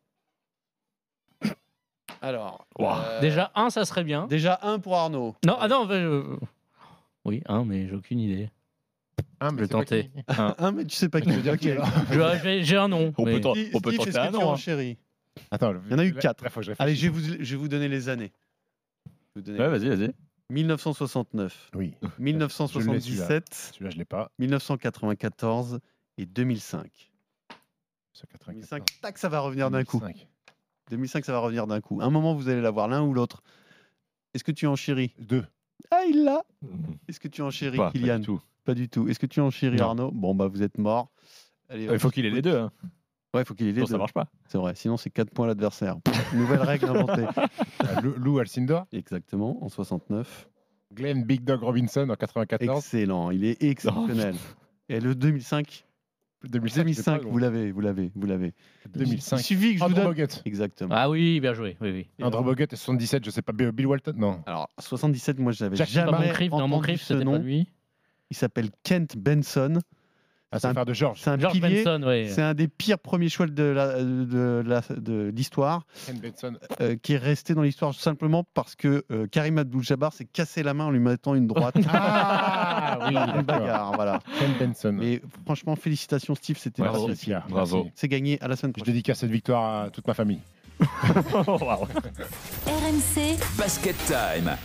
Alors, euh, Déjà, un, ça serait bien. déjà un pour Arnaud. Non, ah non, euh, oui, un, mais j'ai aucune idée. Ah, Je vais tenter. Un. Un, mais tu sais pas qui. Je veux dire qui, alors Je- J'ai un nom. On mais- peut t'en- Steve, on peut Steve, tenter est-ce que un tu nom. hein. Attends, Il y en a eu quatre. Allez, je vais vous, je vais vous donner les années. Je vais vous donner- Ouais, vas-y, vas-y. 1969, Oui. 1977, Celui-là, je l'ai pas. 1994 et 2005. 2005, tac, ça va revenir d'un coup. 2005, ça va revenir d'un coup. Un moment, vous allez l'avoir l'un ou l'autre. Est-ce que tu en chéris Deux. Ah, il l'a Est-ce que tu en chéris, Pas, pas du Kylian? tout. Pas du tout. Est-ce que tu en chéris, Non. Arnaud? Bon, bah, vous êtes mort. Allez, Il faut qu'il ait les deux. hein. Ouais, il faut qu'il ait les Sinon, deux. ça marche pas. C'est vrai, sinon c'est 4 points à l'adversaire. Nouvelle règle inventée. Euh, Lou- Alcindor. Exactement, en 69. Glenn Big Dog Robinson en 94. Excellent, il est exceptionnel. Et le 2005 2005, 2005, vous l'avez, vous l'avez, vous l'avez. 2005. Il suffit que je vous Andrew donne. Bogut. Exactement. Ah oui, bien joué. Oui, oui. Andrew Bogut et 77, je sais pas, Bill Walton Non. Alors, 77, moi, je n'avais Jackie jamais Moncrief, non, entendu Moncrief, ce c'était pas nom. lui. Il s'appelle Kent Benson. Ah, C'est un- de George. C'est un George pilier. Benson. C'est un des pires premiers choix de la- de la- de l'histoire, Ken Benson. euh, qui est resté dans l'histoire simplement parce que euh, Karim Abdul-Jabbar s'est cassé la main en lui mettant une droite. Ah oui, une bagarre, voilà. Ken Benson. Mais franchement, félicitations Steve, c'était Bravo. Pierre. Bravo. Merci. C'est gagné à la semaine Je prochaine. dédicace cette victoire à toute ma famille. RMC Basket Time.